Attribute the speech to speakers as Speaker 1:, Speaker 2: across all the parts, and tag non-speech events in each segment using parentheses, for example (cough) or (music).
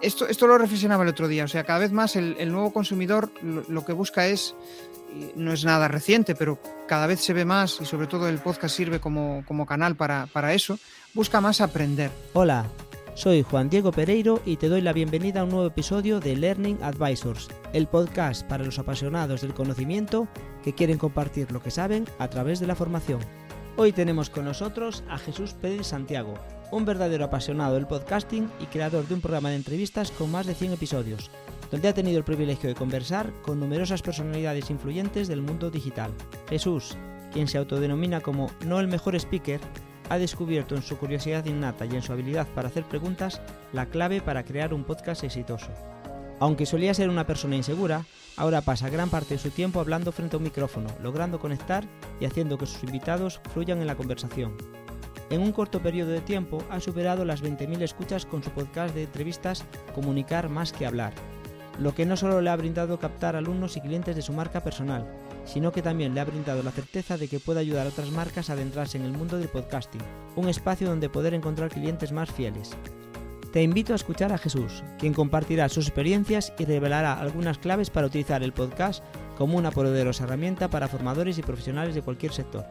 Speaker 1: Esto, esto lo reflexionaba el otro día, o sea, cada vez más el, nuevo consumidor lo, que busca es, no es nada reciente, pero cada vez se ve más y sobre todo el podcast sirve como, como canal para, para eso, busca más aprender.
Speaker 2: Hola, soy Juan Diego Pereiro y te doy la bienvenida a un nuevo episodio de Learning Advisors, el podcast para los apasionados del conocimiento que quieren compartir lo que saben a través de la formación. Hoy tenemos con nosotros a Jesús Pérez Santiago, un verdadero apasionado del podcasting y creador de un programa de entrevistas con más de 100 episodios, donde ha tenido el privilegio de conversar con numerosas personalidades influyentes del mundo digital. Jesús, quien se autodenomina como no el mejor speaker, ha descubierto en su curiosidad innata y en su habilidad para hacer preguntas la clave para crear un podcast exitoso. Aunque solía ser una persona insegura, ahora pasa gran parte de su tiempo hablando frente a un micrófono, logrando conectar y haciendo que sus invitados fluyan en la conversación. En un corto periodo de tiempo ha superado las 20.000 escuchas con su podcast de entrevistas Comunicar más que hablar, lo que no solo le ha brindado captar alumnos y clientes de su marca personal, sino que también le ha brindado la certeza de que puede ayudar a otras marcas a adentrarse en el mundo del podcasting, un espacio donde poder encontrar clientes más fieles. Te invito a escuchar a Jesús, quien compartirá sus experiencias y revelará algunas claves para utilizar el podcast como una poderosa herramienta para formadores y profesionales de cualquier sector.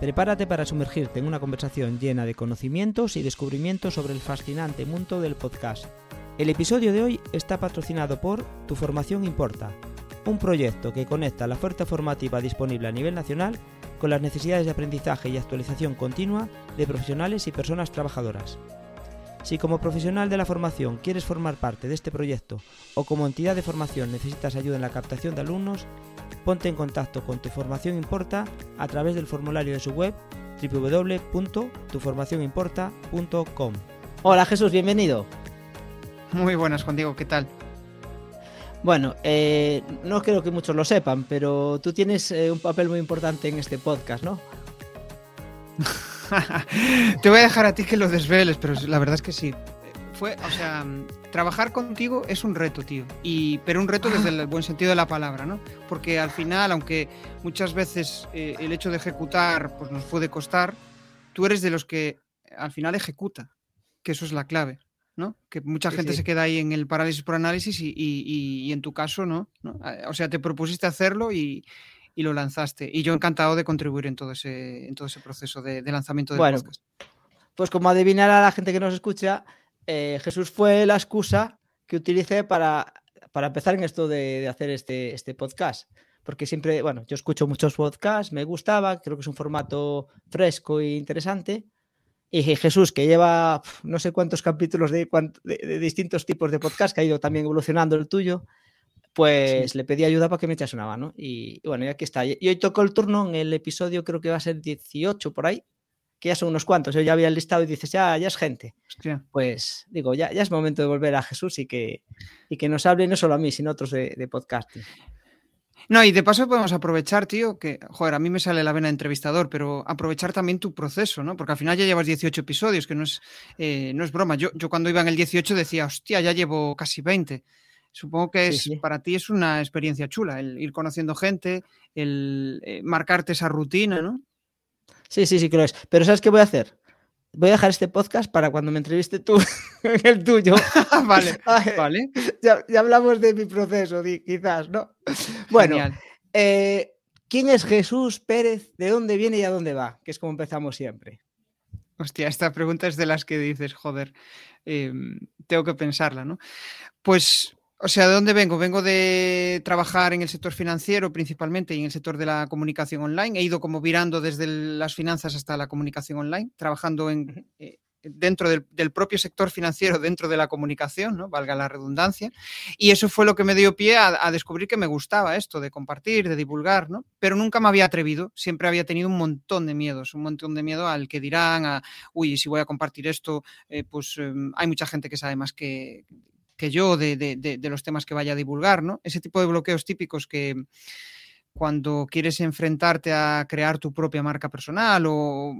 Speaker 2: Prepárate para sumergirte en una conversación llena de conocimientos y descubrimientos sobre el fascinante mundo del podcast. El episodio de hoy está patrocinado por Tu Formación Importa, un proyecto que conecta la oferta formativa disponible a nivel nacional con las necesidades de aprendizaje y actualización continua de profesionales y personas trabajadoras. Si como profesional de la formación quieres formar parte de este proyecto o como entidad de formación necesitas ayuda en la captación de alumnos, ponte en contacto con Tu Formación Importa a través del formulario de su web www.tuformacionimporta.com. Hola Jesús, bienvenido.
Speaker 1: Muy buenas, Juan Diego, ¿qué tal?
Speaker 2: Bueno, eh, no creo que muchos lo sepan, pero tú tienes eh, un papel muy importante en este podcast, ¿no? (laughs)
Speaker 1: Te voy a dejar a ti que lo desveles, pero la verdad es que sí. Fue, o sea, trabajar contigo es un reto, tío. Y, pero un reto desde el buen sentido de la palabra, ¿no? Porque al final, aunque muchas veces eh, el hecho de ejecutar pues, nos puede costar, tú eres de los que al final ejecuta, que eso es la clave. ¿no? Que mucha gente se queda ahí en el parálisis por análisis y, en tu caso no, O sea, te propusiste hacerlo y, lo lanzaste. Y yo encantado de contribuir en todo ese, en todo ese proceso de, lanzamiento de
Speaker 2: bueno, Pues como adivinar a la gente que nos escucha, eh, Jesús fue la excusa que utilicé para, para empezar en esto de, hacer este, este podcast. Porque siempre, bueno, yo escucho muchos podcasts, me gustaba, creo que es un formato fresco e interesante. Y Jesús, que lleva no sé cuántos capítulos de, distintos tipos de podcast, que ha ido también evolucionando el tuyo, pues le pedí ayuda para que me echase una mano. Y, y bueno, y aquí está. Y hoy tocó el turno en el episodio, creo que va a ser 18 por ahí, que ya son unos cuantos. Yo ya había listado y dices, ya, ya es gente. Pues digo, ya, ya es momento de volver a Jesús y que, y que nos hable no solo a mí, sino a otros de, de podcasting.
Speaker 1: No, y de paso podemos aprovechar, tío, que, joder, a mí me sale la vena de entrevistador, pero aprovechar también tu proceso, ¿no? Porque al final ya llevas 18 episodios, que no es, eh, no es broma. Yo, yo cuando iba en el 18 decía, hostia, ya llevo casi 20. Supongo que es, para ti es una experiencia chula, el ir conociendo gente, el eh, marcarte esa rutina, ¿no?
Speaker 2: Sí, sí, sí que lo es. Pero ¿sabes qué voy a hacer? Voy a dejar este podcast para cuando me entreviste tú (laughs) el tuyo. (laughs)
Speaker 1: vale, (laughs) vale.
Speaker 2: Ya, hablamos de mi proceso, quizás, ¿no? Bueno, eh, ¿quién es Jesús Pérez? ¿De dónde viene y a dónde va? Que es como empezamos siempre.
Speaker 1: Hostia, esta pregunta es de las que dices, joder, em, tengo que pensarla, ¿no? Pues o sea, ¿de dónde vengo? Vengo de trabajar en el sector financiero principalmente y en el sector de la comunicación online. He ido como virando desde las finanzas hasta la comunicación online, trabajando en, eh, dentro del, propio sector financiero, dentro de la comunicación, ¿no? valga la redundancia. Y eso fue lo que me dio pie a, descubrir que me gustaba esto de compartir, de divulgar, ¿no? pero nunca me había atrevido. Siempre había tenido un montón de miedos, un montón de miedo al que dirán, a, uy, si voy a compartir esto, eh, pues em, hay mucha gente que sabe más que que yo de, los temas que vaya a divulgar, ¿no? Ese tipo de bloqueos típicos que cuando quieres enfrentarte a crear tu propia marca personal o,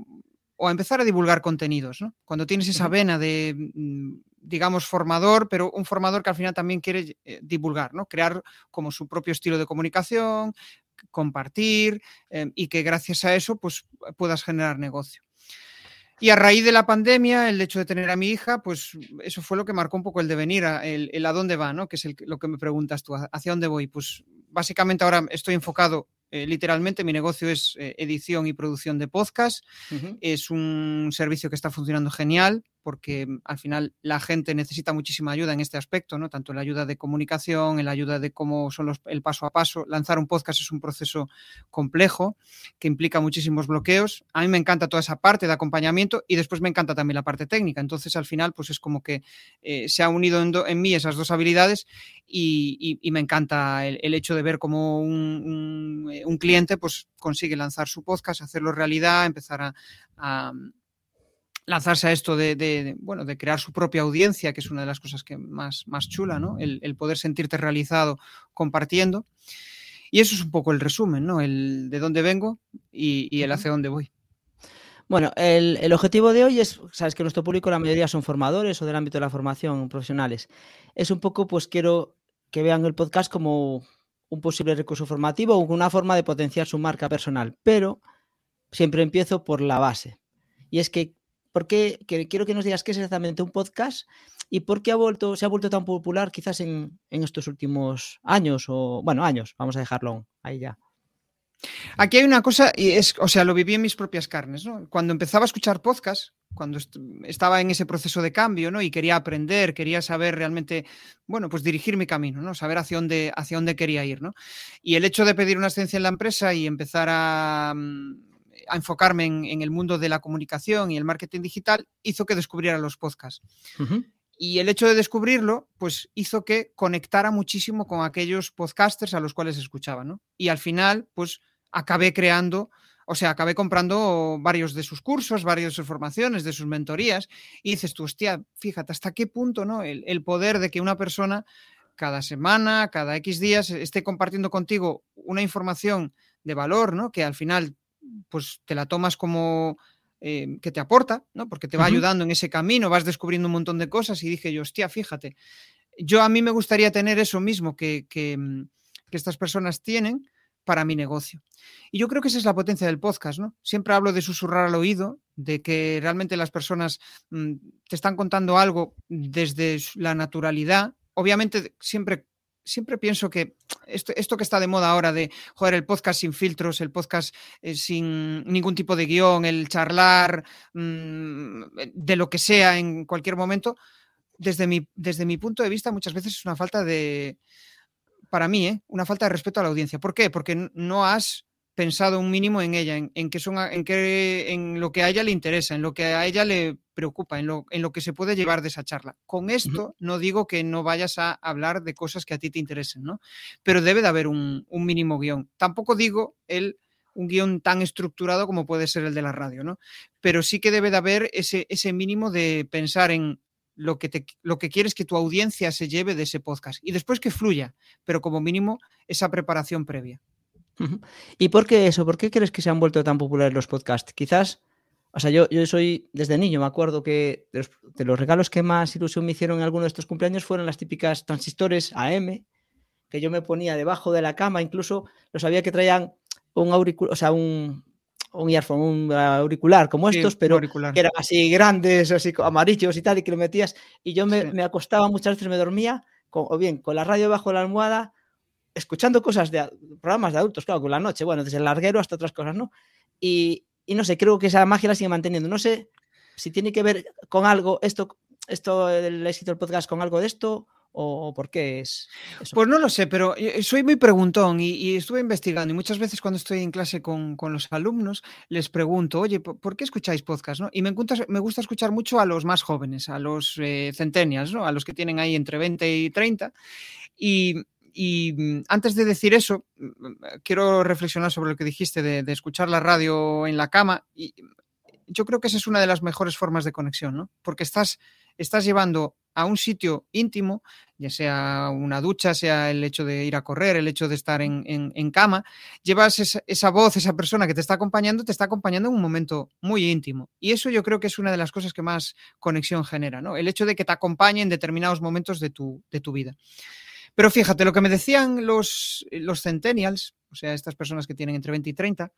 Speaker 1: a empezar a divulgar contenidos, ¿no? Cuando tienes esa vena de, mm, digamos, formador, pero un formador que al final también quiere eh, divulgar, ¿no? Crear como su propio estilo de comunicación, compartir em, y que gracias a eso pues puedas generar negocio. Y a raíz de la pandemia, el hecho de tener a mi hija, pues eso fue lo que marcó un poco el devenir, el, el a dónde va, ¿no? Que es lo que me preguntas tú, ¿hacia dónde voy? Pues básicamente ahora estoy enfocado eh, literalmente mi negocio es eh, edición y producción de podcast. Es un servicio que está funcionando genial porque mm, al final la gente necesita muchísima ayuda en este aspecto, ¿no? Tanto la ayuda de comunicación, la ayuda de cómo son los, el paso a paso. Lanzar un podcast es un proceso complejo que implica muchísimos bloqueos. A mí me encanta toda esa parte de acompañamiento y después me encanta también la parte técnica. Entonces al final pues es como que eh, se ha unido en, mí esas dos habilidades y, me encanta el, hecho de ver cómo un, un, cliente pues consigue lanzar su podcast, hacerlo realidad, empezar a lanzarse a esto de, bueno, de crear su propia audiencia, que es una de las cosas que más, más chula, ¿no? El, poder sentirte realizado compartiendo. Y eso es un poco el resumen, ¿no? El de dónde vengo y, el hacia dónde voy.
Speaker 2: Bueno, el, objetivo de hoy es, sabes que nuestro público la mayoría son formadores o del ámbito de la formación profesionales. Es un poco, pues quiero que vean el podcast como un posible recurso formativo o una forma de potenciar su marca personal, pero siempre empiezo por la base. Y es que porque quiero que nos digas qué es exactamente un podcast y por qué ha vuelto, se ha vuelto tan popular quizás en, estos últimos años o, bueno, años, vamos a dejarlo ahí ya.
Speaker 1: Aquí hay una cosa, y es, o sea, lo viví en mis propias carnes, ¿no? Cuando empezaba a escuchar podcast, cuando estaba en ese proceso de cambio, ¿no? Y quería aprender, quería saber realmente, bueno, pues dirigir mi camino, ¿no? Saber hacia dónde, hacia dónde quería ir, ¿no? Y el hecho de pedir una excedencia en la empresa y empezar a, mm, a enfocarme en, el mundo de la comunicación y el marketing digital, hizo que descubriera los podcasts. Y el hecho de descubrirlo, pues hizo que conectara muchísimo con aquellos podcasters a los cuales escuchaba, ¿no? Y al final, pues acabé creando, o sea, acabé comprando varios de sus cursos, varias de sus formaciones, de sus mentorías, y dices tú, hostia, fíjate, hasta qué punto, ¿no? El, el poder de que una persona cada semana, cada X días, esté compartiendo contigo una información de valor, ¿no? Que al final pues te la tomas como eh, que te aporta, ¿no? Porque te va ayudando en ese camino, vas descubriendo un montón de cosas y dije yo, hostia, fíjate, yo a mí me gustaría tener eso mismo que, que, mm, estas personas tienen para mi negocio. Y yo creo que esa es la potencia del podcast, ¿no? Siempre hablo de susurrar al oído, de que realmente las personas mm, te están contando algo desde la naturalidad, obviamente siempre siempre pienso que esto, esto, que está de moda ahora de, joder, el podcast sin filtros, el podcast eh, sin ningún tipo de guion, el charlar mm, de lo que sea en cualquier momento, desde mi, desde mi punto de vista muchas veces es una falta de, para mí, ¿eh? una falta de respeto a la audiencia. ¿Por qué? Porque no has pensado un mínimo en ella, en, en, que son, en, que, en lo que a ella le interesa, en lo que a ella le preocupa, en lo, en lo que se puede llevar de esa charla. Con esto no digo que no vayas a hablar de cosas que a ti te interesen, ¿no? Pero debe de haber un, un mínimo guion. Tampoco digo el un guion tan estructurado como puede ser el de la radio, ¿no? Pero sí que debe de haber ese, ese mínimo de pensar en lo que, te, lo que quieres que tu audiencia se lleve de ese podcast y después que fluya, pero como mínimo esa preparación previa.
Speaker 2: ¿Y por qué eso? ¿Por qué crees que se han vuelto tan populares los podcasts? Quizás, o sea, yo, yo soy desde niño, me acuerdo que de los, regalos que más ilusión me hicieron en alguno de estos cumpleaños fueron las típicas transistores AM, que yo me ponía debajo de la cama, incluso lo sabía que traían un auricular, o sea, un, un earphone, un auricular como estos, pero que eran así grandes, así amarillos y tal, y que lo metías, y yo me, me acostaba muchas veces, me dormía, o bien con la radio debajo de la almohada, escuchando cosas de programas de adultos, claro, con la noche, bueno, desde el larguero hasta otras cosas, ¿no? Y, no sé, creo que esa magia la sigue manteniendo. No sé si tiene que ver con algo, esto, esto, el éxito del podcast, con algo de esto, o por qué es
Speaker 1: Pues no lo sé, pero eh, soy muy preguntón y, estuve investigando y muchas veces cuando estoy en clase con, los alumnos les pregunto, oye, ¿por, qué escucháis podcast? ¿no? Y me me gusta escuchar mucho a los más jóvenes, a los eh, centennials, ¿no? a los que tienen ahí entre 20 y 30. Y, y mm, antes de decir eso, mm, mm, quiero reflexionar sobre lo que dijiste de, escuchar la radio en la cama. Y yo creo que esa es una de las mejores formas de conexión, ¿no? Porque estás, estás llevando a un sitio íntimo, ya sea una ducha, sea el hecho de ir a correr, el hecho de estar en, cama, llevas esa, esa, voz, esa persona que te está acompañando, te está acompañando en un momento muy íntimo. Y eso yo creo que es una de las cosas que más conexión genera, ¿no? El hecho de que te acompañe en determinados momentos de tu, de tu vida. Pero fíjate, lo que me decían los, los centennials, o sea, estas personas que tienen entre 20 y 30,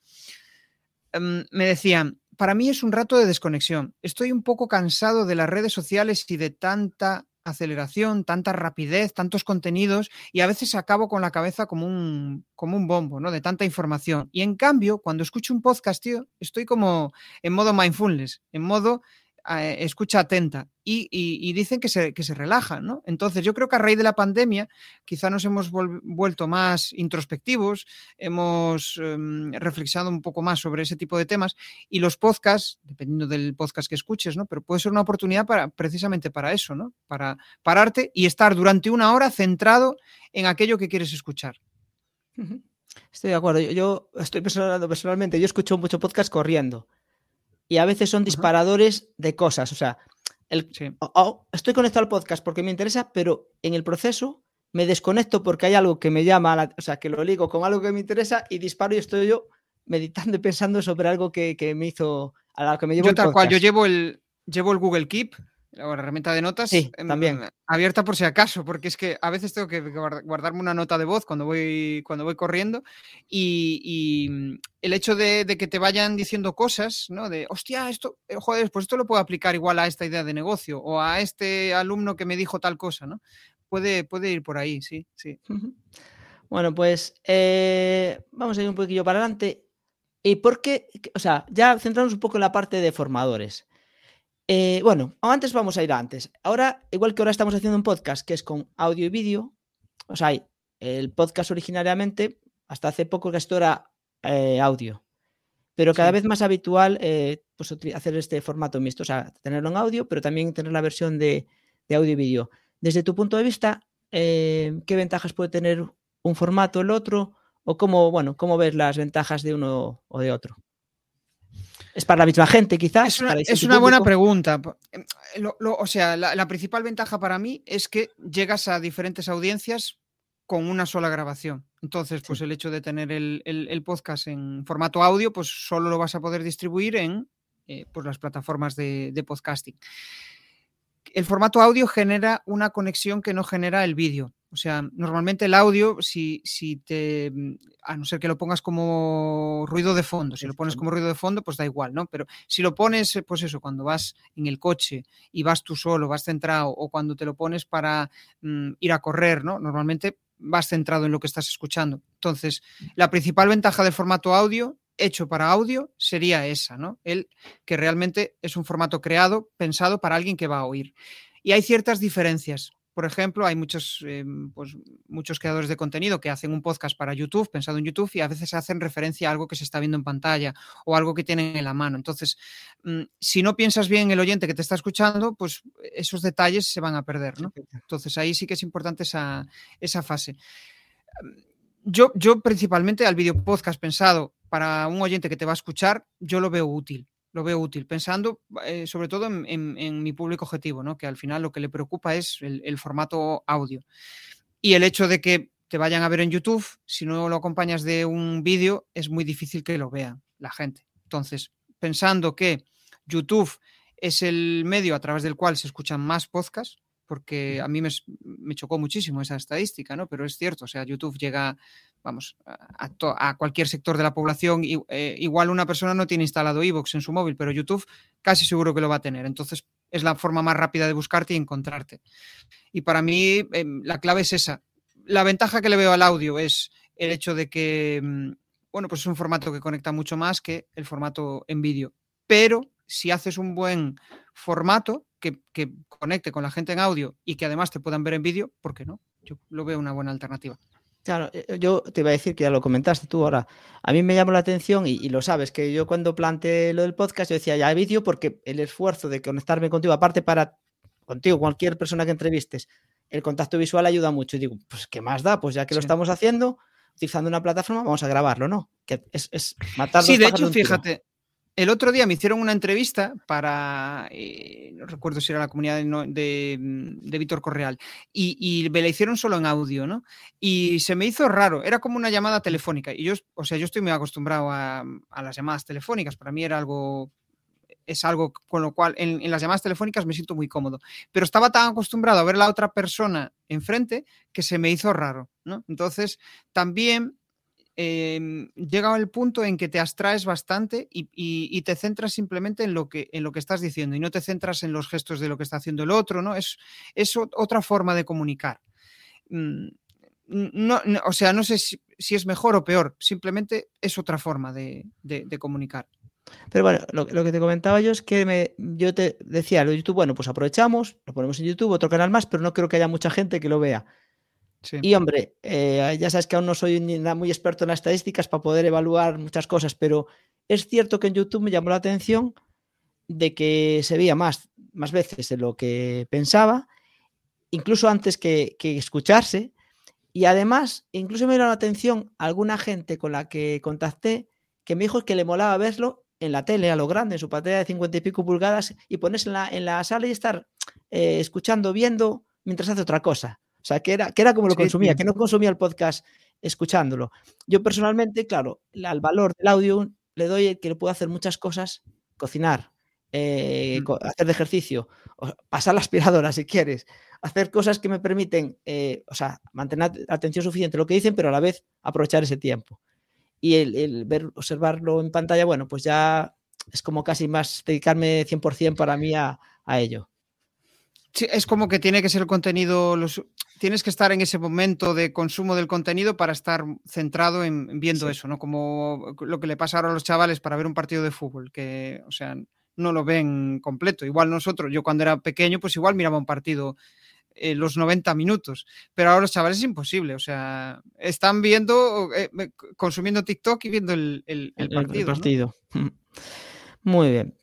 Speaker 1: em, me decían, para mí es un rato de desconexión. Estoy un poco cansado de las redes sociales y de tanta aceleración, tanta rapidez, tantos contenidos y a veces acabo con la cabeza como un, como un bombo, ¿no? De tanta información. Y en cambio, cuando escucho un podcast, tío, estoy como en modo mindfulness, en modo eh, escucha atenta y, dicen que se, que relajan, ¿no? Entonces yo creo que a raíz de la pandemia quizá nos hemos vuelto más introspectivos, hemos em, reflexionado un poco más sobre ese tipo de temas y los podcasts, dependiendo del podcast que escuches, ¿no? Pero puede ser una oportunidad para, precisamente para eso, ¿no? Para pararte y estar durante una hora centrado en aquello que quieres escuchar.
Speaker 2: Estoy de acuerdo. Yo, estoy pensando personalmente, yo escucho mucho podcast corriendo y a veces son disparadores de cosas. O sea, el, estoy conectado al podcast porque me interesa, pero en el proceso me desconecto porque hay algo que me llama, o sea, que lo ligo con algo que me interesa y disparo y estoy yo meditando y (laughs) pensando sobre algo que, me hizo, a lo que me llevo
Speaker 1: Yo tal cual, yo llevo el, llevo el Google Keep la herramienta de notas
Speaker 2: em, también.
Speaker 1: abierta por si acaso, porque es que a veces tengo que guardarme una nota de voz cuando voy, cuando voy corriendo y, mm, el hecho de, que te vayan diciendo cosas, ¿no? De, hostia, esto, eh, joder, pues esto lo puedo aplicar igual a esta idea de negocio o a este alumno que me dijo tal cosa, ¿no? Puede, puede ir por ahí, sí, sí.
Speaker 2: Bueno, pues eh, vamos a ir un poquillo para adelante. ¿Y por qué? O sea, ya centramos un poco en la parte de formadores. Eh, bueno, antes vamos a ir antes. Ahora, igual que ahora estamos haciendo un podcast que es con audio y vídeo, o sea, el podcast originariamente, hasta hace poco que esto era eh, audio, pero cada vez más habitual eh, pues, hacer este formato mixto, o sea, tenerlo en audio, pero también tener la versión de, audio y vídeo. Desde tu punto de vista, ¿qué ventajas puede tener un formato, el otro? ¿O cómo, bueno, cómo ves las ventajas de uno o de otro? ¿Es para la misma gente, quizás?
Speaker 1: Es una, buena pregunta. Em, o sea, la, principal ventaja para mí es que llegas a diferentes audiencias con una sola grabación. Entonces, pues el hecho de tener el, podcast en formato audio, pues solo lo vas a poder distribuir en eh, pues las plataformas de podcasting. El formato audio genera una conexión que no genera el vídeo. O sea, normalmente el audio, si, si te, mm, a no ser que lo pongas como ruido de fondo, si lo pones como ruido de fondo, pues da igual, ¿no? Pero si lo pones, eh, pues eso, cuando vas en el coche y vas tú solo, vas centrado, o cuando te lo pones para mm, ir a correr, ¿no? Normalmente vas centrado en lo que estás escuchando. Entonces, la principal ventaja del formato audio hecho para audio sería esa, ¿no? El que realmente es un formato creado, pensado para alguien que va a oír. Y hay ciertas diferencias por ejemplo, hay muchos, em, pues, muchos creadores de contenido que hacen un podcast para YouTube, pensado en YouTube, y a veces hacen referencia a algo que se está viendo en pantalla o algo que tienen en la mano. Entonces, mm, si no piensas bien en el oyente que te está escuchando, pues esos detalles se van a perder. Entonces, ahí sí que es importante esa, esa fase. Yo, yo principalmente al video podcast pensado para un oyente que te va a escuchar, yo lo veo útil lo veo útil, pensando eh, sobre todo en, mi público objetivo, ¿no? que al final lo que le preocupa es el, formato audio. Y el hecho de que te vayan a ver en YouTube, si no lo acompañas de un vídeo, es muy difícil que lo vea la gente. Entonces, pensando que YouTube es el medio a través del cual se escuchan más podcasts, porque a mí me, me, chocó muchísimo esa estadística, ¿no? Pero es cierto, o sea, YouTube llega vamos, a, cualquier sector de la población. Eh, igual una persona no tiene instalado iVoox en su móvil, pero YouTube casi seguro que lo va a tener. Entonces es la forma más rápida de buscarte y encontrarte. Y para mí em, la clave es esa. La ventaja que le veo al audio es el hecho de que, mm, bueno, pues es un formato que conecta mucho más que el formato en vídeo. Pero si haces un buen formato que, que conecte con la gente en audio y que además te puedan ver en vídeo, ¿por qué no? Yo lo veo una buena alternativa.
Speaker 2: Claro, eh, eh, yo te iba a decir que ya lo comentaste tú ahora. A mí me llamó la atención y, lo sabes, que yo cuando planteé lo del podcast, yo decía ya vídeo porque el esfuerzo de conectarme contigo, aparte para contigo, cualquier persona que entrevistes, el contacto visual ayuda mucho. Y digo, pues ¿qué más da? Pues ya que lo estamos haciendo, utilizando una plataforma, vamos a grabarlo, ¿no? Que es, es matar
Speaker 1: Sí, de hecho, fíjate, el otro día me hicieron una entrevista para, eh, no recuerdo si era la comunidad de, de, Víctor Correal, y, me la hicieron solo en audio, ¿no? Y se me hizo raro, era como una llamada telefónica. Y yo, o sea, yo estoy muy acostumbrado a, las llamadas telefónicas, para mí era algo, es algo con lo cual en, en, las llamadas telefónicas me siento muy cómodo. Pero estaba tan acostumbrado a ver a la otra persona enfrente que se me hizo raro, ¿no? Entonces, también eh, llega el punto en que te abstraes bastante y, te centras simplemente en lo, que, estás diciendo y no te centras en los gestos de lo que está haciendo el otro, ¿no? Es, otra forma de comunicar. Mm, o sea, no sé si, es mejor o peor, simplemente es otra forma de, comunicar.
Speaker 2: Pero bueno, lo, que te comentaba yo es que yo te decía, lo de YouTube, bueno, pues aprovechamos, lo ponemos en YouTube, otro canal más, pero no creo que haya mucha gente que lo vea. Y hombre, eh, ya sabes que aún no soy muy experto en las estadísticas para poder evaluar muchas cosas, pero es cierto que en YouTube me llamó la atención de que se veía más, más veces de lo que pensaba, incluso antes que, que escucharse. Y además, incluso me dio la atención alguna gente con la que contacté que me dijo que le molaba verlo en la tele, a lo grande, en su pantalla de 50 y pico pulgadas, y ponerse en la, en la sala y estar eh, escuchando, viendo, mientras hace otra cosa. O sea, que era, que era como lo sí, consumía, sí. que no consumía el podcast escuchándolo. Yo personalmente, claro, al valor del audio le doy que le puedo hacer muchas cosas, cocinar, eh, mm. hacer de ejercicio, pasar la aspiradora si quieres, hacer cosas que me permiten, eh, o sea, mantener atención suficiente a lo que dicen, pero a la vez aprovechar ese tiempo. Y el, el ver, observarlo en pantalla, bueno, pues ya es como casi más dedicarme 100% para mí a, a ello.
Speaker 1: Sí, es como que tiene que ser el contenido, los, tienes que estar en ese momento de consumo del contenido para estar centrado en viendo sí. eso, ¿no? Como lo que le pasa ahora a los chavales para ver un partido de fútbol, que, o sea, no lo ven completo. Igual nosotros, yo cuando era pequeño, pues igual miraba un partido eh, los 90 minutos, pero ahora los chavales es imposible, o sea, están viendo, eh, consumiendo TikTok y viendo el, el, el partido.
Speaker 2: El partido. ¿no? (laughs) Muy bien.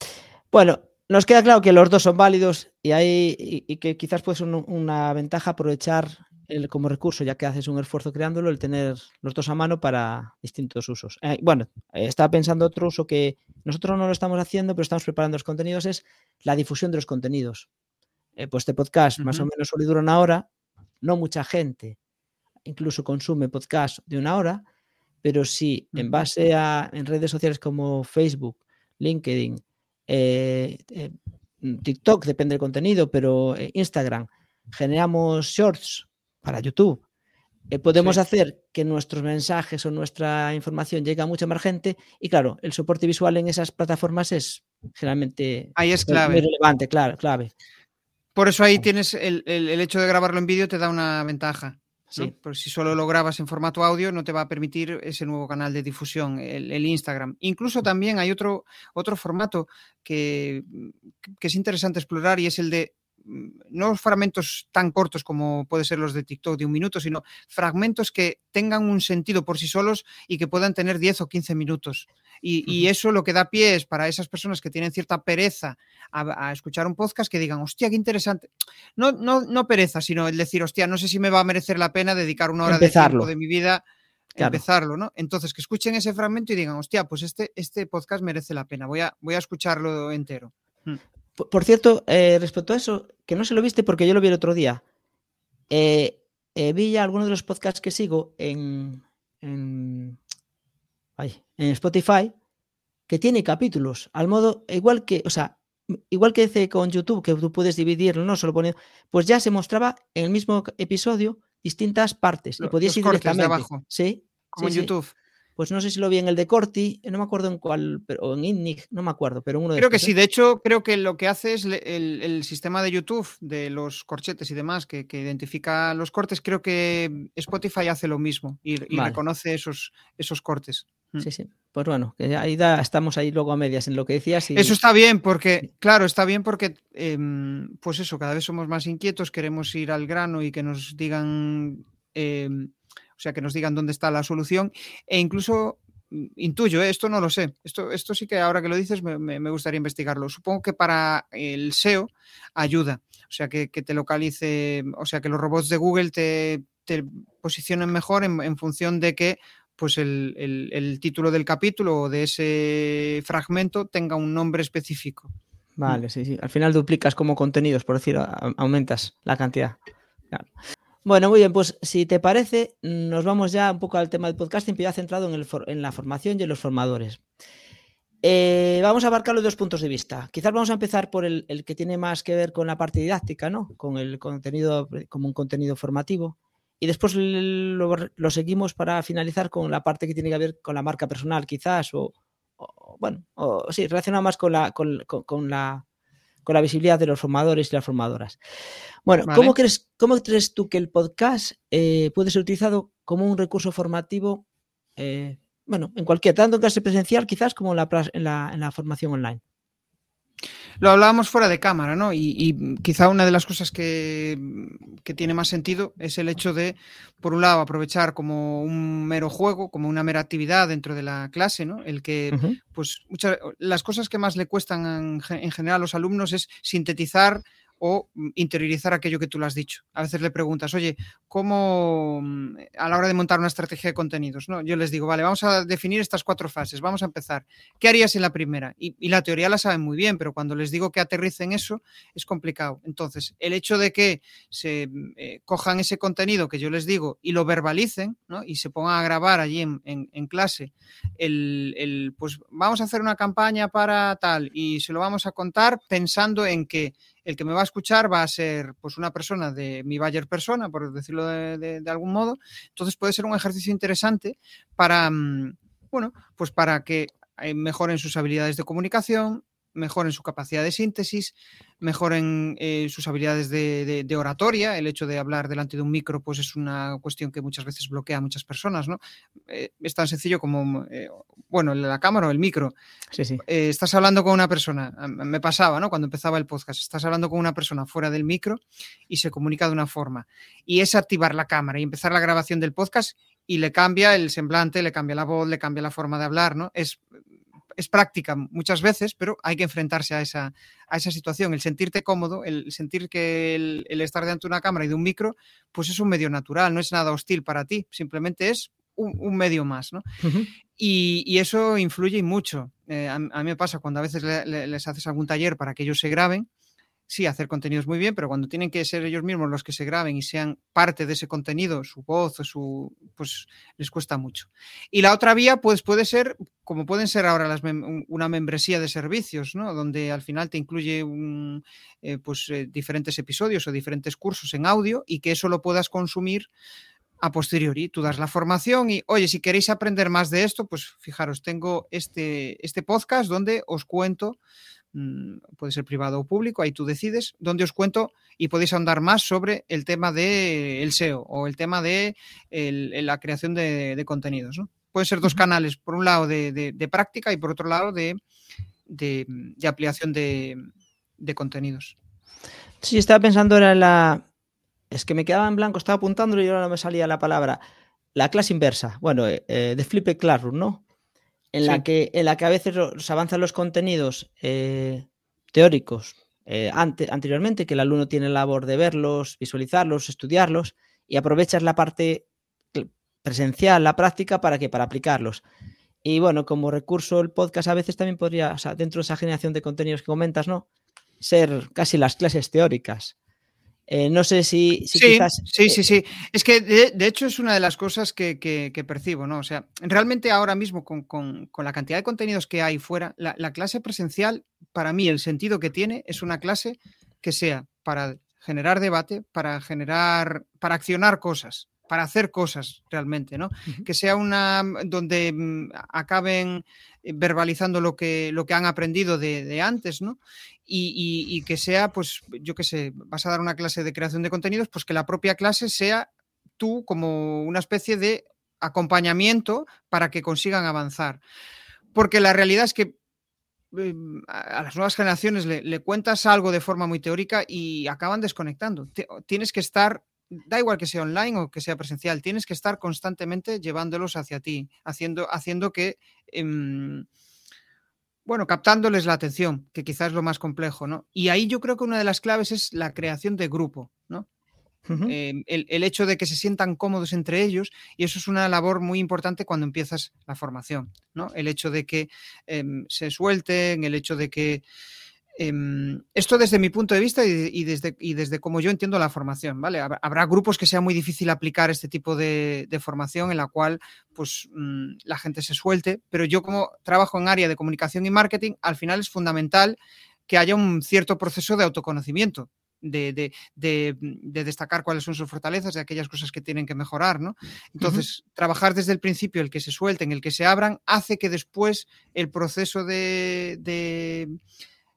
Speaker 2: Bueno, nos queda claro que los dos son válidos y, hay, y, y que quizás puede ser un, una ventaja aprovechar el, como recurso, ya que haces un esfuerzo creándolo, el tener los dos a mano para distintos usos. Eh, bueno, estaba pensando otro uso que nosotros no lo estamos haciendo, pero estamos preparando los contenidos, es la difusión de los contenidos. Eh, pues este podcast uh -huh. más o menos solo dura una hora, no mucha gente incluso consume podcast de una hora, pero si en base a en redes sociales como Facebook, LinkedIn, eh, eh, TikTok, depende del contenido, pero eh, Instagram, generamos shorts para YouTube. Eh, podemos sí. hacer que nuestros mensajes o nuestra información llegue a mucha más gente y claro, el soporte visual en esas plataformas es generalmente
Speaker 1: ahí es clave.
Speaker 2: relevante, claro, clave.
Speaker 1: Por eso ahí tienes el, el, el hecho de grabarlo en vídeo te da una ventaja. Sí. ¿no? Pero si solo lo grabas en formato audio, no te va a permitir ese nuevo canal de difusión, el, el Instagram. Incluso también hay otro, otro formato que, que, es interesante explorar y es el de no fragmentos tan cortos como puede ser los de TikTok de un minuto, sino fragmentos que tengan un sentido por sí solos y que puedan tener 10 o 15 minutos. Y, y, eso lo que da pie es para esas personas que tienen cierta pereza a, a, escuchar un podcast que digan, hostia, qué interesante. No, no, no pereza, sino el decir, hostia, no sé si me va a merecer la pena dedicar una hora Empezarlo. de tiempo de mi vida Claro. empezarlo, ¿no? Entonces, que escuchen ese fragmento y digan, hostia, pues este, este podcast merece la pena, voy a, voy a escucharlo entero.
Speaker 2: Por, cierto, eh, respecto a eso, que no se lo viste porque yo lo vi el otro día, eh, eh, vi ya algunos de los podcasts que sigo en, en, ay, en Spotify que tiene capítulos, al modo, igual que, o sea, igual que dice con YouTube, que tú puedes dividirlo, no solo poniendo, pues ya se mostraba en el mismo episodio distintas partes
Speaker 1: Lo,
Speaker 2: y podías ir directamente.
Speaker 1: De abajo,
Speaker 2: sí,
Speaker 1: como
Speaker 2: sí,
Speaker 1: en YouTube.
Speaker 2: Pues no sé si lo vi en el de Corti, no me acuerdo en cuál, pero, o en INNIG, no me acuerdo, pero uno de
Speaker 1: Creo estos, que sí, ¿eh? de hecho, creo que lo que hace es el, el, sistema de YouTube de los corchetes y demás, que, que, identifica los cortes, creo que Spotify hace lo mismo y, y vale. reconoce esos, esos cortes.
Speaker 2: Mm. Sí, sí. Pues bueno, que ahí da, estamos ahí luego a medias en lo que decías.
Speaker 1: Y... Eso está bien, porque, claro, está bien porque, eh, pues eso, cada vez somos más inquietos, queremos ir al grano y que nos digan eh, o sea, que nos digan dónde está la solución e incluso mm, intuyo, ¿eh? esto no lo sé, esto, esto sí que ahora que lo dices me, me, gustaría investigarlo. Supongo que para el SEO ayuda, o sea, que, que te localice, o sea, que los robots de Google te, te posicionen mejor en, función de que pues el, el, el, título del capítulo o de ese fragmento tenga un nombre específico.
Speaker 2: Vale, sí, sí. Al final duplicas como contenidos, por decir, aumentas la cantidad. Claro. Bueno, muy bien, pues si te parece, nos vamos ya un poco al tema del podcasting, pero ya centrado en, el en la formación y en los formadores. Eh, vamos a abarcar los dos puntos de vista. Quizás vamos a empezar por el, que tiene más que ver con la parte didáctica, ¿no? Con el contenido, como un contenido formativo. y después lo, seguimos para finalizar con la parte que tiene que ver con la marca personal, quizás, o, bueno, o, sí, relacionado más con la, con, la, con la visibilidad de los formadores y las formadoras. Bueno, ¿cómo, crees, ¿cómo crees tú que el podcast eh, puede ser utilizado como un recurso formativo, eh, bueno, en cualquier, tanto en clase presencial quizás como en la, en la formación online?
Speaker 1: Lo hablábamos fuera de cámara, ¿no? Y, quizá una de las cosas que, tiene más sentido es el hecho de, por un lado, aprovechar como un mero juego, como una mera actividad dentro de la clase, ¿no? El que, pues, muchas, las cosas que más le cuestan en, en general a los alumnos es sintetizar o mm, interiorizar aquello que tú le has dicho. A veces le preguntas, oye, ¿cómo mm, a la hora de montar una estrategia de contenidos? ¿no? Yo les digo, vale, vamos a definir estas cuatro fases, vamos a empezar. ¿Qué harías en la primera? Y, la teoría la saben muy bien, pero cuando les digo que aterricen eso, es complicado. Entonces, el hecho de que se mm, eh, cojan ese contenido que yo les digo y lo verbalicen ¿no? y se pongan a grabar allí en, clase, el, el, pues vamos a hacer una campaña para tal y se lo vamos a contar pensando en que el que me va a escuchar va a ser pues una persona de mi Bayer persona, por decirlo de, algún modo. Entonces puede ser un ejercicio interesante para, mm, bueno, pues para que eh, mejoren sus habilidades de comunicación, mejoren su capacidad de síntesis, mejoren eh, sus habilidades de, oratoria. El hecho de hablar delante de un micro, pues es una cuestión que muchas veces bloquea a muchas personas, ¿no? Eh, es tan sencillo como, eh, bueno, la cámara o el micro.
Speaker 2: Sí, sí.
Speaker 1: estás hablando con una persona, me pasaba, ¿no? Cuando empezaba el podcast, estás hablando con una persona fuera del micro y se comunica de una forma. Y es activar la cámara y empezar la grabación del podcast y le cambia el semblante, le cambia la voz, le cambia la forma de hablar, ¿no? Es es práctica muchas veces, pero hay que enfrentarse a esa, a esa situación. El sentirte cómodo, el sentir que el, estar delante de una cámara y de un micro, pues es un medio natural, no es nada hostil para ti, simplemente es un, medio más, ¿no? y, eso influye mucho. Eh, a, mí me pasa cuando a veces les haces algún taller para que ellos se graben, sí, hacer contenidos muy bien, pero cuando tienen que ser ellos mismos los que se graben y sean parte de ese contenido, su voz, su, pues les cuesta mucho. Y la otra vía, pues puede ser, como pueden ser ahora las una membresía de servicios, ¿no? Donde al final te incluye un, eh, pues, eh, diferentes episodios o diferentes cursos en audio y que eso lo puedas consumir a posteriori. Tú das la formación y, oye, si queréis aprender más de esto, pues fijaros, tengo este, este podcast donde os cuento puede ser privado o público, ahí tú decides, donde os cuento y podéis ahondar más sobre el tema del SEO o el tema de la creación de, contenidos. Pueden ser dos canales, por un lado de, práctica y por otro lado de, ampliación de, contenidos.
Speaker 2: Sí, estaba pensando en la... Es que me quedaba en blanco, estaba apuntándolo y ahora no me salía la palabra. La clase inversa, bueno, eh, eh, de Flipped Classroom, ¿no? En, la que, en la que a veces se avanzan los contenidos eh, teóricos eh, anteriormente, que el alumno tiene la labor de verlos, visualizarlos, estudiarlos, y aprovechas la parte presencial, la práctica, ¿para que Para aplicarlos. Y bueno, como recurso el podcast a veces también podría, o sea, dentro de esa generación de contenidos que comentas, ¿no? Ser casi las clases teóricas. Eh, no sé si,
Speaker 1: sí,
Speaker 2: quizás...
Speaker 1: Sí, sí, sí. Es que de, hecho es una de las cosas que, percibo, ¿no? O sea, realmente ahora mismo con, la cantidad de contenidos que hay fuera, la, clase presencial, para mí el sentido que tiene es una clase que sea para generar debate, para generar, para accionar cosas, para hacer cosas realmente, ¿no? Que sea una donde mm, acaben eh, verbalizando lo que, lo que han aprendido de, antes, ¿no? Y, que sea, pues, yo qué sé, vas a dar una clase de creación de contenidos, pues que la propia clase sea tú como una especie de acompañamiento para que consigan avanzar. Porque la realidad es que em, a las nuevas generaciones le, le, cuentas algo de forma muy teórica y acaban desconectando. Tienes que estar da igual que sea online o que sea presencial, tienes que estar constantemente llevándolos hacia ti, haciendo, haciendo que, em, bueno, captándoles la atención, que quizás es lo más complejo, ¿no? Y ahí yo creo que una de las claves es la creación de grupo, ¿no? Em, el, hecho de que se sientan cómodos entre ellos, y eso es una labor muy importante cuando empiezas la formación, ¿no? El hecho de que em, se suelten, el hecho de que esto desde mi punto de vista y, desde, y desde cómo yo entiendo la formación, ¿vale? Habrá grupos que sea muy difícil aplicar este tipo de, formación en la cual pues mm, la gente se suelte, pero yo como trabajo en área de comunicación y marketing, al final es fundamental que haya un cierto proceso de autoconocimiento de, destacar cuáles son sus fortalezas, de aquellas cosas que tienen que mejorar, ¿no? Entonces, trabajar desde el principio, el que se suelten, el que se abran, hace que después el proceso de,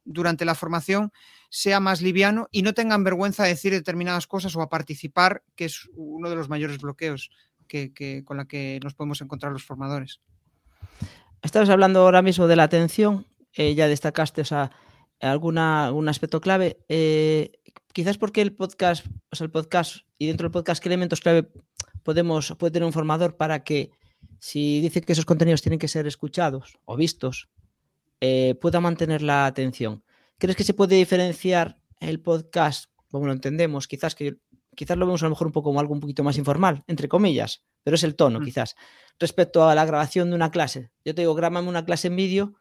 Speaker 1: durante la formación sea más liviano y no tengan vergüenza de decir determinadas cosas o a participar, que es uno de los mayores bloqueos que, con la que nos podemos encontrar los formadores.
Speaker 2: Estabas hablando ahora mismo de la atención, eh, ya destacaste o alguna, algún aspecto clave. Eh, quizás porque el podcast, o sea, el podcast y dentro del podcast, ¿qué elementos clave podemos, puede tener un formador para que si dice que esos contenidos tienen que ser escuchados o vistos, eh, pueda mantener la atención? ¿Crees que se puede diferenciar el podcast, como lo entendemos, quizás que quizás lo vemos a lo mejor un poco como algo un poquito más informal, entre comillas, pero es el tono, mm. quizás, respecto a la grabación de una clase. Yo te digo, grábame una clase en vídeo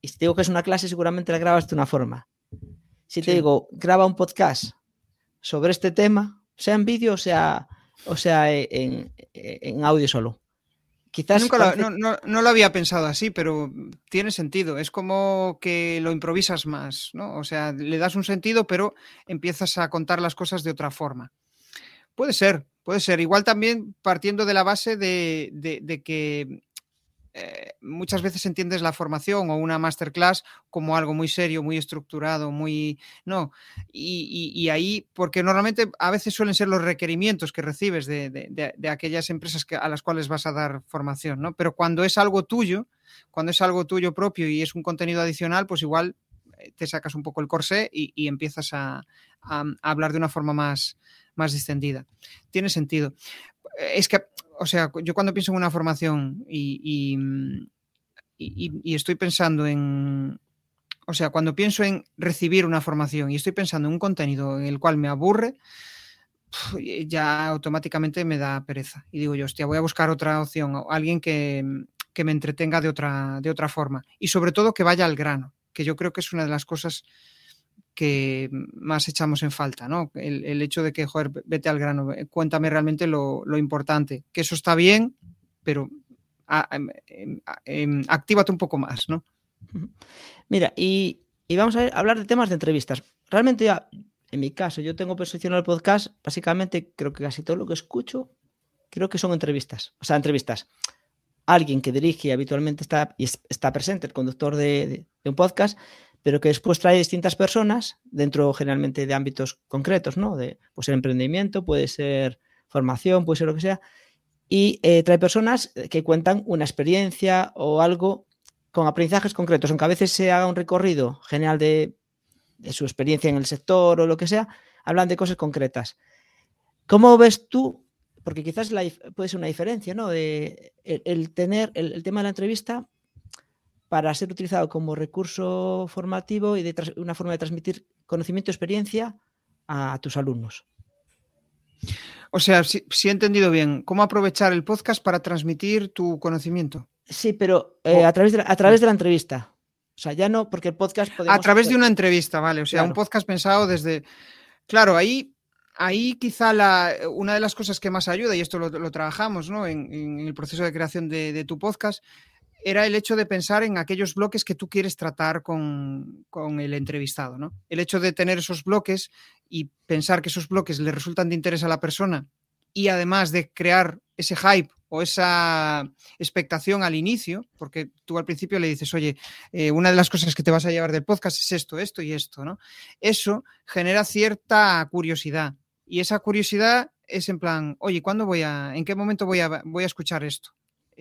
Speaker 2: y si te digo que es una clase, seguramente la grabas de una forma. Si te digo, graba un podcast sobre este tema, sea en vídeo o sea, o sea en, audio solo.
Speaker 1: Quizás Nunca lo, no, lo había pensado así, pero tiene sentido. Es como que lo improvisas más, ¿no? O sea, le das un sentido, pero empiezas a contar las cosas de otra forma. Puede ser, puede ser. Igual también partiendo de la base de que eh, muchas veces entiendes la formación o una masterclass como algo muy serio, muy estructurado, muy... No, y, ahí, porque normalmente a veces suelen ser los requerimientos que recibes de, aquellas empresas a las cuales vas a dar formación, ¿no? Pero cuando es algo tuyo, cuando es algo tuyo propio y es un contenido adicional, pues igual eh, te sacas un poco el corsé y, empiezas a, hablar de una forma más, más distendida. Tiene sentido. Es que o sea, yo cuando pienso en una formación y, estoy pensando en, o sea, cuando pienso en recibir una formación y estoy pensando en un contenido en el cual me aburre, ya automáticamente me da pereza. Y digo yo, hostia, voy a buscar otra opción, alguien que, que me entretenga de otra, de otra forma. Y sobre todo que vaya al grano, que yo creo que es una de las cosas que más echamos en falta, ¿no? El, hecho de que, joder, vete al grano, cuéntame realmente lo, importante, que eso está bien, pero em, em, em, actívate un poco más, ¿no?
Speaker 2: Mira, y, vamos a hablar de temas de entrevistas. Realmente, ya, en mi caso, yo tengo posicionado el podcast, básicamente creo que casi todo lo que escucho, creo que son entrevistas. O sea, entrevistas. Alguien que dirige habitualmente está, y está presente, el conductor de un podcast, pero que después trae distintas personas dentro generalmente de ámbitos concretos, ¿no? De, puede ser emprendimiento, puede ser formación, puede ser lo que sea, y eh, trae personas que cuentan una experiencia o algo con aprendizajes concretos, aunque a veces se haga un recorrido general de, su experiencia en el sector o lo que sea, hablan de cosas concretas. ¿Cómo ves tú? Porque quizás puede ser una diferencia, ¿no? De el, tener el tema de la entrevista para ser utilizado como recurso formativo y de una forma de transmitir conocimiento y experiencia a tus alumnos.
Speaker 1: O sea, si, he entendido bien, ¿cómo aprovechar el podcast para transmitir tu conocimiento?
Speaker 2: Sí, pero eh, a, través de la, a través de la entrevista. O sea, ya no, porque el podcast...
Speaker 1: A través de una entrevista, vale. O sea, un podcast pensado desde... Claro, ahí, ahí quizá la, una de las cosas que más ayuda, y esto lo, trabajamos ¿no? en, el proceso de creación de tu podcast, era el hecho de pensar en aquellos bloques que tú quieres tratar con, el entrevistado, ¿no? El hecho de tener esos bloques y pensar que esos bloques le resultan de interés a la persona y además de crear ese hype o esa expectación al inicio, porque tú al principio le dices, oye, eh, una de las cosas que te vas a llevar del podcast es esto, esto y esto, ¿no? Eso genera cierta curiosidad y esa curiosidad es en plan, oye, ¿cuándo voy a, en qué momento voy a, voy a escuchar esto?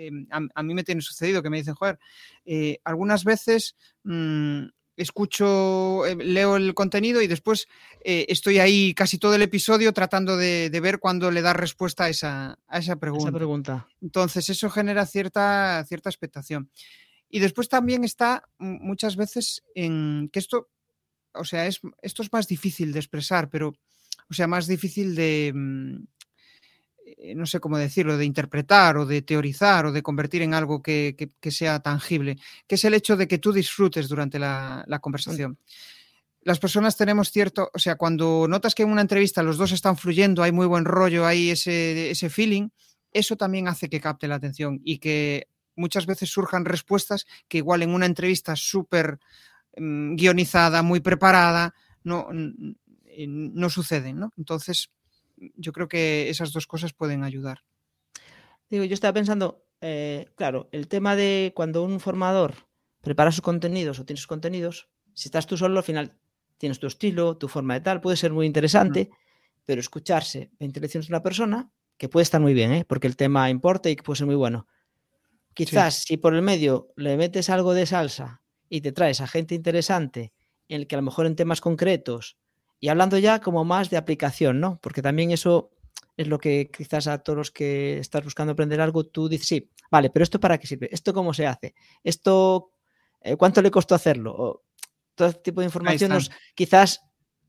Speaker 1: Em, a, mí me tiene sucedido que me dicen, joder, eh, algunas veces mm, escucho, eh, leo el contenido y después eh, estoy ahí casi todo el episodio tratando de, ver cuándo le da respuesta a esa, pregunta.
Speaker 2: pregunta.
Speaker 1: Entonces, eso genera cierta, cierta expectación. Y después también está muchas veces en que esto, o sea, es, esto es más difícil de expresar, pero, o sea, más difícil de, mm, no sé cómo decirlo, de interpretar o de teorizar o de convertir en algo que, sea tangible, que es el hecho de que tú disfrutes durante la, conversación. Las personas tenemos cierto, o sea, cuando notas que en una entrevista los dos están fluyendo, hay muy buen rollo, hay ese, ese feeling, eso también hace que capte la atención y que muchas veces surjan respuestas que igual en una entrevista súper mm, guionizada, muy preparada, no, no suceden, ¿no? Entonces, yo creo que esas dos cosas pueden ayudar.
Speaker 2: Digo, yo estaba pensando, eh, claro, el tema de cuando un formador prepara sus contenidos o tiene sus contenidos, si estás tú solo, al final tienes tu estilo, tu forma de tal, puede ser muy interesante, pero escucharse 20 lecciones de una persona, que puede estar muy bien, ¿eh? porque el tema importa y que puede ser muy bueno. Quizás si por el medio le metes algo de salsa y te traes a gente interesante, en el que a lo mejor en temas concretos, y hablando ya como más de aplicación, ¿no? Porque también eso es lo que quizás a todos los que estás buscando aprender algo, tú dices, sí, vale, pero ¿esto para qué sirve? ¿Esto cómo se hace? ¿Esto eh, cuánto le costó hacerlo? todo este tipo de información quizás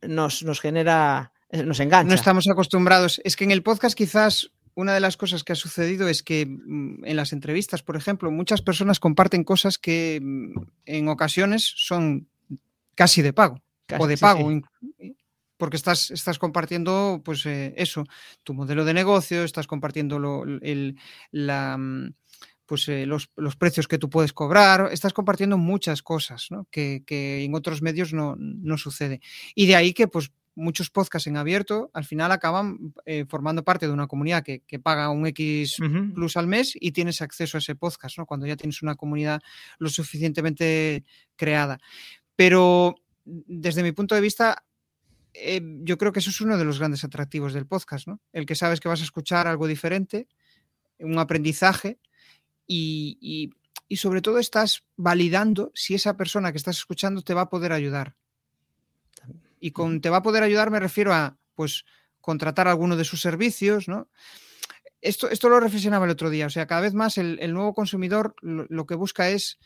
Speaker 2: nos, nos genera, eh, nos engancha.
Speaker 1: No estamos acostumbrados. Es que en el podcast quizás una de las cosas que ha sucedido es que mm, en las entrevistas, por ejemplo, muchas personas comparten cosas que mm, en ocasiones son casi de pago o de pago. Porque estás, estás compartiendo, pues eh, eso, tu modelo de negocio, estás compartiendo el, la, mm, pues, eh, los, precios que tú puedes cobrar, estás compartiendo muchas cosas que, en otros medios no, sucede. Y de ahí que pues, muchos podcasts en abierto al final acaban eh, formando parte de una comunidad que, paga un X plus al mes y tienes acceso a ese podcast, ¿no? cuando ya tienes una comunidad lo suficientemente creada. Pero desde mi punto de vista, eh, yo creo que eso es uno de los grandes atractivos del podcast, ¿no? El que sabes que vas a escuchar algo diferente, un aprendizaje y, sobre todo estás validando si esa persona que estás escuchando te va a poder ayudar. Y con te va a poder ayudar me refiero a, pues, contratar alguno de sus servicios, ¿no? Esto, esto lo reflexionaba el otro día, o sea, cada vez más el, nuevo consumidor lo, que busca es,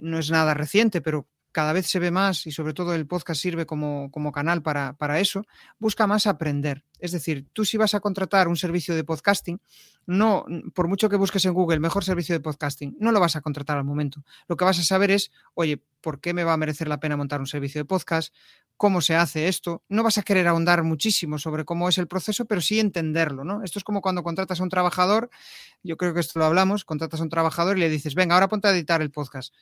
Speaker 1: no es nada reciente, pero cada vez se ve más y sobre todo el podcast sirve como, como canal para, para, eso, busca más aprender. Es decir, tú si vas a contratar un servicio de podcasting, no, por mucho que busques en Google mejor servicio de podcasting, no lo vas a contratar al momento. Lo que vas a saber es, oye, ¿por qué me va a merecer la pena montar un servicio de podcast? ¿Cómo se hace esto? No vas a querer ahondar muchísimo sobre cómo es el proceso, pero sí entenderlo, ¿no? Esto es como cuando contratas a un trabajador, yo creo que esto lo hablamos, contratas a un trabajador y le dices, venga, ahora ponte a editar el podcast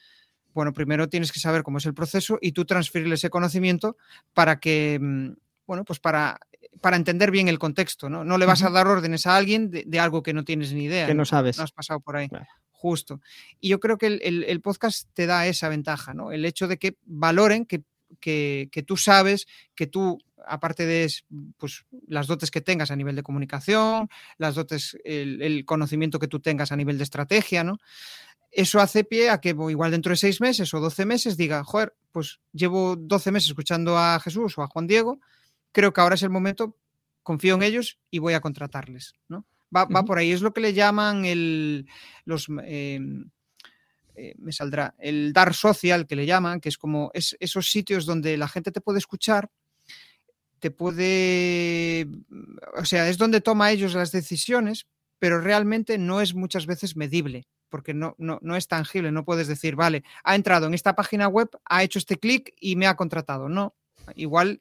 Speaker 1: bueno, primero tienes que saber cómo es el proceso y tú transferirle ese conocimiento para que, mm, bueno, pues para, para entender bien el contexto, ¿no? No le vas a dar órdenes a alguien de, algo que no tienes ni idea.
Speaker 2: Que no sabes.
Speaker 1: No has pasado por ahí. Justo. Y yo creo que el, podcast te da esa ventaja, ¿no? El hecho de que valoren que, que, tú sabes, que tú aparte de pues, las dotes que tengas a nivel de comunicación, las dotes, el, el, conocimiento que tú tengas a nivel de estrategia, ¿no? Eso hace pie a que igual dentro de seis meses o doce meses diga, joder, pues llevo doce meses escuchando a Jesús o a Juan Diego, creo que ahora es el momento, confío en ellos y voy a contratarles, ¿no? Va, por ahí, es lo que le llaman el, los, em, eh, me saldrá, el dar social que le llaman, que es como es, esos sitios donde la gente te puede escuchar, te puede, o sea, es donde toma ellos las decisiones, pero realmente no es muchas veces medible porque no, no, no, es tangible, no puedes decir, vale, ha entrado en esta página web, ha hecho este clic y me ha contratado. No, igual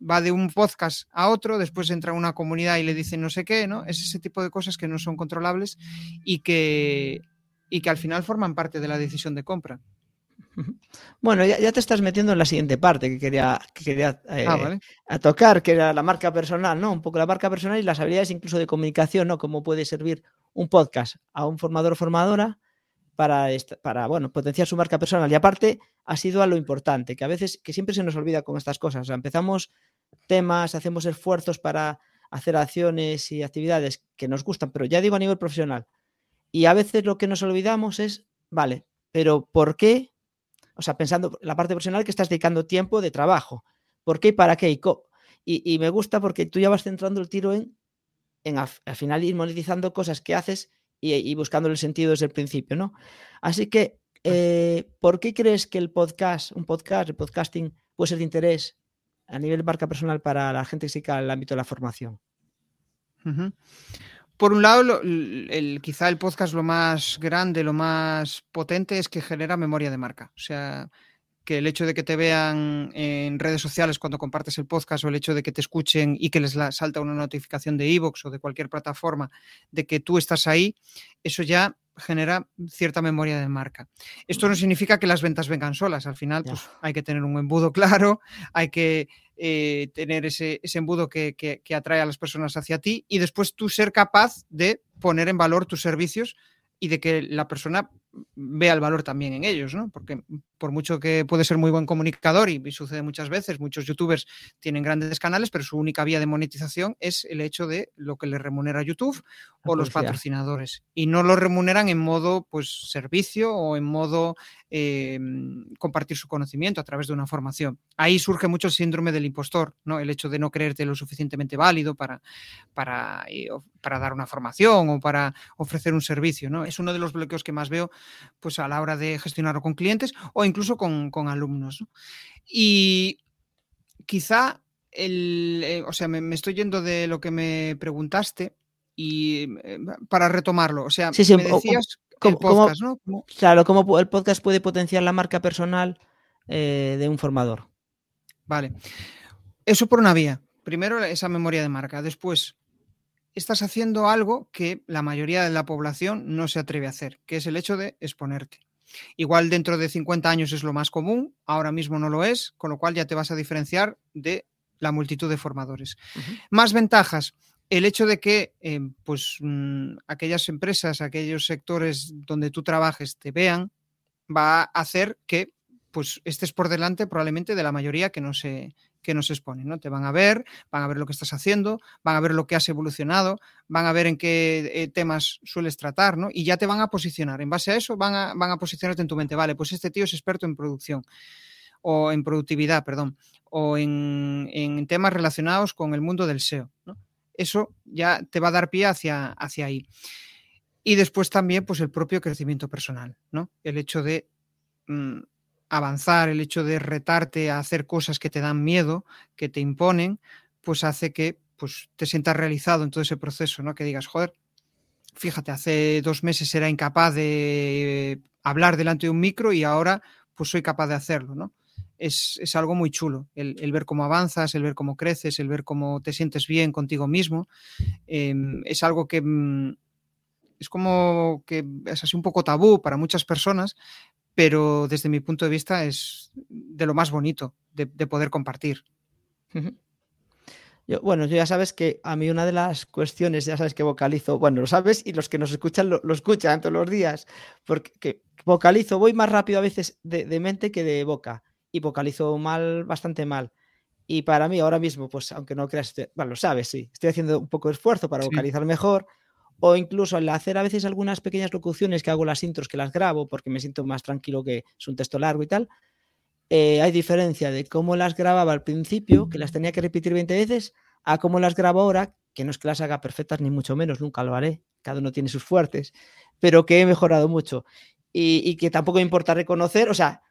Speaker 1: va de un podcast a otro, después entra a una comunidad y le dicen no sé qué, ¿no? Es ese tipo de cosas que no son controlables y que, y que al final forman parte de la decisión de compra.
Speaker 2: Bueno, ya, te estás metiendo en la siguiente parte que quería, que quería ah, eh, tocar, que era la marca personal, ¿no? Un poco la marca personal y las habilidades incluso de comunicación, ¿no? Cómo puede servir un podcast a un formador o formadora para, para bueno, potenciar su marca personal. Y aparte, ha sido a lo importante, que a veces, que siempre se nos olvida con estas cosas. O sea, empezamos temas, hacemos esfuerzos para hacer acciones y actividades que nos gustan, pero ya digo a nivel profesional. Y a veces lo que nos olvidamos es, vale, pero ¿por qué o sea, pensando la parte profesional que estás dedicando tiempo de trabajo. ¿Por qué y para qué? Y, y, me gusta porque tú ya vas centrando el tiro en, en al, final ir monetizando cosas que haces y, y buscando el sentido desde el principio, ¿no? Así que, eh, ¿por qué crees que el podcast, un podcast, el podcasting, puede ser de interés a nivel de marca personal para la gente que se al ámbito de la formación?
Speaker 1: Por un lado, el, quizá el podcast lo más grande, lo más potente es que genera memoria de marca. O sea, que el hecho de que te vean en redes sociales cuando compartes el podcast o el hecho de que te escuchen y que les salta una notificación de iVoox o de cualquier plataforma de que tú estás ahí, eso ya genera cierta memoria de marca. Esto no significa que las ventas vengan solas, al final pues, hay que tener un embudo (laughs) claro, hay que eh, tener ese, embudo que, que atrae a las personas hacia ti y después tú ser capaz de poner en valor tus servicios y de que la persona vea el valor también en ellos, ¿no? Porque por mucho que puede ser muy buen comunicador y, sucede muchas veces, muchos youtubers tienen grandes canales, pero su única vía de monetización es el hecho de lo que le remunera YouTube o los patrocinadores. Y no lo remuneran en modo pues servicio o en modo em, compartir su conocimiento a través de una formación. Ahí surge mucho el síndrome del impostor, ¿no? El hecho de no creerte lo suficientemente válido para, para, eh, para dar una formación o para ofrecer un servicio, ¿no? Es uno de los bloqueos que más veo pues a la hora de gestionarlo con clientes o incluso con, alumnos. Y quizá el, eh, o sea, me, estoy yendo de lo que me preguntaste y eh, para retomarlo, o sea, me decías el podcast, ¿no?
Speaker 2: Claro, cómo el podcast puede potenciar la marca personal eh, de un formador.
Speaker 1: Vale. Eso por una vía. Primero esa memoria de marca. Después, estás haciendo algo que la mayoría de la población no se atreve a hacer, que es el hecho de exponerte. Igual dentro de 50 años es lo más común, ahora mismo no lo es, con lo cual ya te vas a diferenciar de la multitud de formadores. Más ventajas. El hecho de que eh, pues, mm, aquellas empresas, aquellos sectores donde tú trabajes te vean, va a hacer que pues, estés por delante probablemente de la mayoría que no se, que nos exponen, ¿no? Te van a ver, van a ver lo que estás haciendo, van a ver lo que has evolucionado, van a ver en qué eh, temas sueles tratar, ¿no? Y ya te van a posicionar. En base a eso van a, van a posicionarte en tu mente, vale, pues este tío es experto en producción o en productividad, perdón, o en, temas relacionados con el mundo del SEO, Eso ya te va a dar pie hacia, hacia ahí. Y después también, pues el propio crecimiento personal, ¿no? El hecho de mm, avanzar, el hecho de retarte a hacer cosas que te dan miedo, que te imponen, pues hace que pues, te sientas realizado en todo ese proceso, ¿no? Que digas, joder, fíjate, hace dos meses era incapaz de hablar delante de un micro y ahora pues soy capaz de hacerlo, ¿no? Es, algo muy chulo, el, ver cómo avanzas, el ver cómo creces, el ver cómo te sientes bien contigo mismo. Em, es algo que mm, es como que es así un poco tabú para muchas personas, pero desde mi punto de vista es de lo más bonito de, poder compartir.
Speaker 2: bueno, yo ya sabes que a mí una de las cuestiones, ya sabes que vocalizo, bueno, lo sabes y los que nos escuchan lo, escuchan todos los días, porque vocalizo, voy más rápido a veces de, mente que de boca y vocalizo mal, bastante mal. Y para mí ahora mismo, pues aunque no creas, bueno, lo sabes, sí, estoy haciendo un poco de esfuerzo para vocalizar mejor, o incluso al hacer a veces algunas pequeñas locuciones que hago las intros que las grabo porque me siento más tranquilo que es un texto largo y tal, eh, hay diferencia de cómo las grababa al principio, que las tenía que repetir 20 veces, a cómo las grabo ahora, que no es que las haga perfectas ni mucho menos, nunca lo haré, cada uno tiene sus fuertes, pero que he mejorado mucho. Y, que tampoco me importa reconocer, o sea,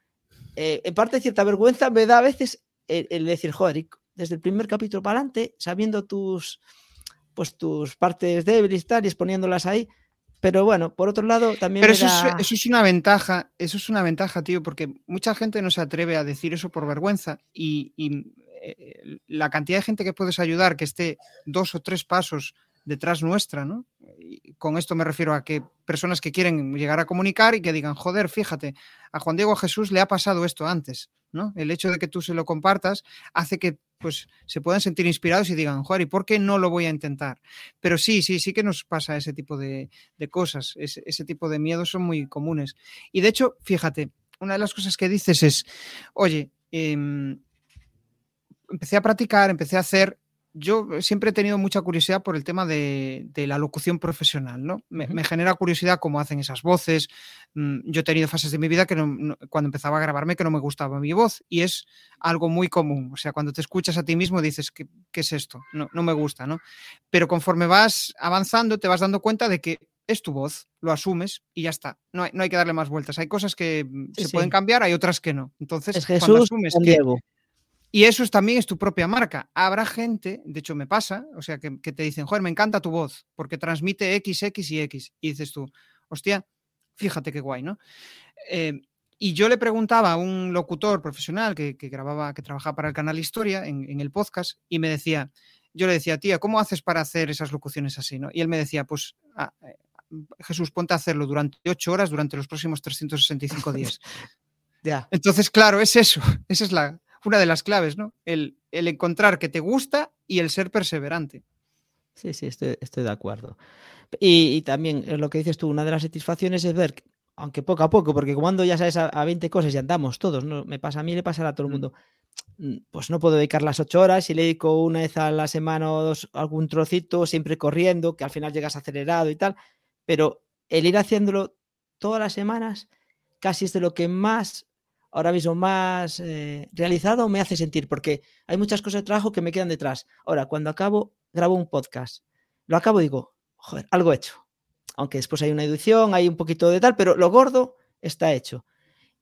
Speaker 2: eh, en parte cierta vergüenza me da a veces el, el decir, joder, desde el primer capítulo para adelante, sabiendo tus pues tus partes débiles y exponiéndolas ahí. Pero bueno, por otro lado, también.
Speaker 1: Pero eso, es, una ventaja, eso es una ventaja, tío, porque mucha gente no se atreve a decir eso por vergüenza y, eh, la cantidad de gente que puedes ayudar que esté dos o tres pasos detrás nuestra, ¿no? Con esto me refiero a que personas que quieren llegar a comunicar y que digan, joder, fíjate, a Juan Diego Jesús le ha pasado esto antes, ¿no? El hecho de que tú se lo compartas hace que pues se puedan sentir inspirados y digan, joder, ¿y por qué no lo voy a intentar? Pero sí, sí, sí que nos pasa ese tipo de, cosas, ese, tipo de miedos son muy comunes. Y de hecho, fíjate, una de las cosas que dices es, oye, em, empecé a practicar, empecé a hacer yo siempre he tenido mucha curiosidad por el tema de, la locución profesional, ¿no? Me, genera curiosidad cómo hacen esas voces. Mm, yo he tenido fases de mi vida que cuando empezaba a grabarme que no me gustaba mi voz y es algo muy común. O sea, cuando te escuchas a ti mismo dices, ¿qué, es esto? No, no me gusta, ¿no? Pero conforme vas avanzando te vas dando cuenta de que es tu voz, lo asumes y ya está. No hay, no hay que darle más vueltas. Hay cosas que se pueden cambiar, hay otras que no. Entonces, cuando asumes que, y eso es, también es tu propia marca. Habrá gente, de hecho me pasa, o sea, que, te dicen, joder, me encanta tu voz, porque transmite X, X y X. Y dices tú, hostia, fíjate qué guay, ¿no? Eh, Y yo le preguntaba a un locutor profesional que, grababa, que trabajaba para el canal Historia en, el podcast, y me decía, yo le decía, tía, ¿cómo haces para hacer esas locuciones así? ¿no? Y él me decía, pues ah, eh, Jesús, ponte a hacerlo durante ocho horas durante los próximos 365 días. (laughs)
Speaker 2: ya.
Speaker 1: Entonces, claro, es eso, (laughs) esa es la, una de las claves, ¿no? El, encontrar que te gusta y el ser perseverante.
Speaker 2: Sí, sí, estoy, de acuerdo. Y, también eh, lo que dices tú, una de las satisfacciones es ver aunque poco a poco, porque cuando ya sabes a, 20 cosas y andamos todos, ¿no? Me pasa a mí, le pasará a todo el mm. mundo. Mm, pues no puedo dedicar las ocho horas, y le dedico una vez a la semana o dos algún trocito, siempre corriendo, que al final llegas acelerado y tal, pero el ir haciéndolo todas las semanas casi es de lo que más, ahora mismo más eh, realizado me hace sentir, porque hay muchas cosas de trabajo que me quedan detrás. Ahora, cuando acabo, grabo un podcast, lo acabo y digo, joder, algo hecho, aunque después hay una edición, hay un poquito de tal, pero lo gordo está hecho.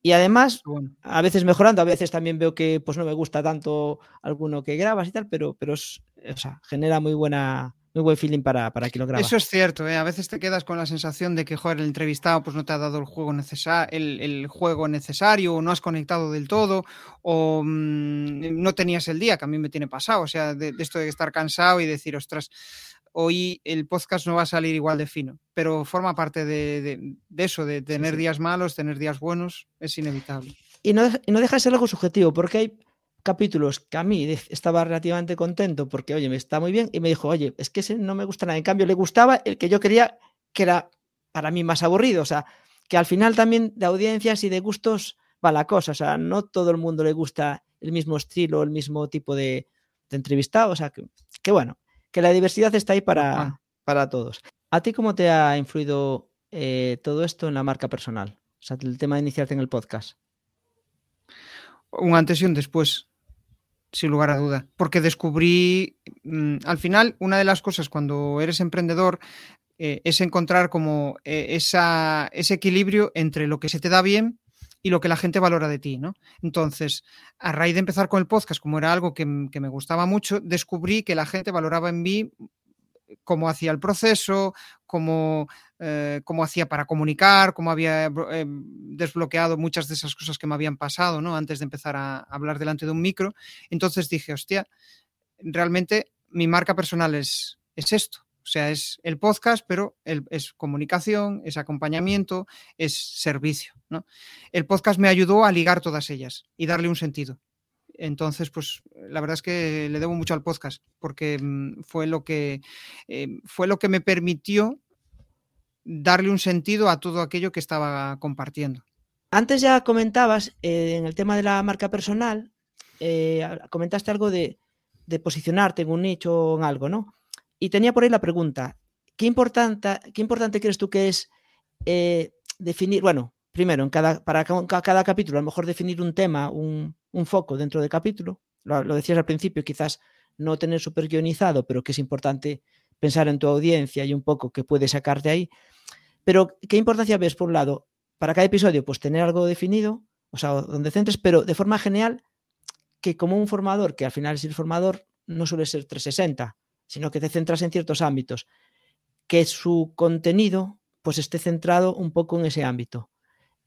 Speaker 2: Y además, a veces mejorando, a veces también veo que pues no me gusta tanto alguno que grabas y tal, pero, pero es, o sea, genera muy buena muy buen feeling para, para quien lo graba.
Speaker 1: Eso es cierto, ¿eh? a veces te quedas con la sensación de que joder, el entrevistado pues, no te ha dado el juego, el, el juego necesario, o no has conectado del todo, o mm, no tenías el día, que a mí me tiene pasado, o sea, de, de esto de estar cansado y decir, ostras, hoy el podcast no va a salir igual de fino, pero forma parte de, eso, de tener días malos, tener días buenos, es inevitable.
Speaker 2: Y no, deja de ser algo subjetivo, porque hay capítulos que a mí estaba relativamente contento porque, oye, me está muy bien, y me dijo, oye, es que ese no me gusta nada. En cambio, le gustaba el que yo quería, que era para mí más aburrido. O sea, que al final también de audiencias y de gustos va la cosa. O sea, no todo el mundo le gusta el mismo estilo, el mismo tipo de, entrevistado. O sea, que bueno, que la diversidad está ahí para, para todos. ¿A ti cómo te ha influido eh, todo esto en la marca personal? O sea, el tema de iniciarte en el podcast.
Speaker 1: Un antes y un después, sin lugar a duda. Porque descubrí, mm, al final, una de las cosas cuando eres emprendedor eh, es encontrar como eh, esa, ese equilibrio entre lo que se te da bien y lo que la gente valora de ti, ¿no? Entonces, a raíz de empezar con el podcast, como era algo que, me gustaba mucho, descubrí que la gente valoraba en mí cómo hacía el proceso, cómo, eh, hacía para comunicar, cómo había eh, desbloqueado muchas de esas cosas que me habían pasado, ¿no? Antes de empezar a hablar delante de un micro. Entonces dije, hostia, realmente mi marca personal es, es esto. O sea, es el podcast, pero es comunicación, es acompañamiento, es servicio. ¿no? El podcast me ayudó a ligar todas ellas y darle un sentido. Entonces, pues la verdad es que le debo mucho al podcast, porque mm, fue lo que eh, fue lo que me permitió darle un sentido a todo aquello que estaba compartiendo.
Speaker 2: Antes ya comentabas eh, en el tema de la marca personal, eh, comentaste algo de, de, posicionarte en un nicho o en algo, ¿no? Y tenía por ahí la pregunta, ¿qué importante, qué importante crees tú que es definir, bueno, primero, en cada, para cada capítulo, a lo mejor definir un tema, un, foco dentro del capítulo, lo, decías al principio, quizás no tener súper guionizado, pero que es importante pensar en tu audiencia y un poco que puedes sacar de ahí. Pero, ¿qué importancia ves, por un lado, para cada episodio? Pues tener algo definido, o sea, donde centres, pero de forma genial, que como un formador, que al final es el formador, no suele ser 360, sino que te centras en ciertos ámbitos, que su contenido pues esté centrado un poco en ese ámbito.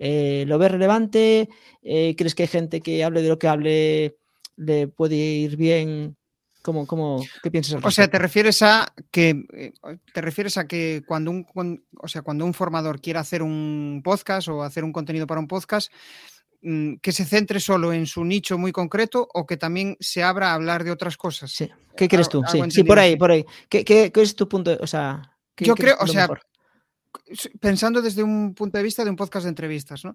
Speaker 2: Eh, ¿Lo ves relevante? Eh, ¿Crees que hay gente que hable de lo que hable le puede ir bien? ¿Cómo, cómo, ¿Qué piensas al
Speaker 1: O sea, te refieres a que eh, te refieres a que cuando un, o sea, cuando un formador quiera hacer un podcast o hacer un contenido para un podcast, Mm, que se centre solo en su nicho muy concreto o que también se abra a hablar de otras cosas.
Speaker 2: Sí. ¿Qué crees tú? Sí, sí, por ahí, por ahí. ¿Qué, es tu punto? O sea,
Speaker 1: yo creo, o sea, pensando desde un punto de vista de un podcast de entrevistas, ¿no?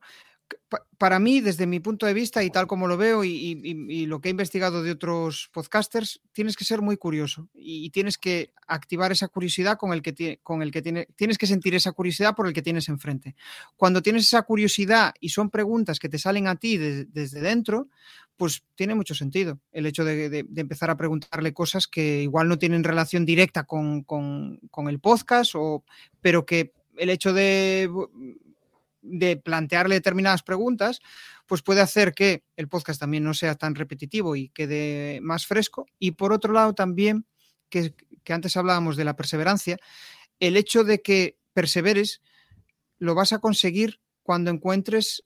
Speaker 1: para mí, desde mi punto de vista y tal como lo veo y, lo que he investigado de otros podcasters, tienes que ser muy curioso y, tienes que activar esa curiosidad con el que, con el que tiene, tienes que sentir esa curiosidad por el que tienes enfrente. Cuando tienes esa curiosidad y son preguntas que te salen a ti desde dentro, pues tiene mucho sentido el hecho de, empezar a preguntarle cosas que igual no tienen relación directa con, con, con el podcast, o, pero que el hecho de de plantearle determinadas preguntas, pues puede hacer que el podcast también no sea tan repetitivo y quede más fresco. Y por otro lado también, que, antes hablábamos de la perseverancia, el hecho de que perseveres lo vas a conseguir cuando encuentres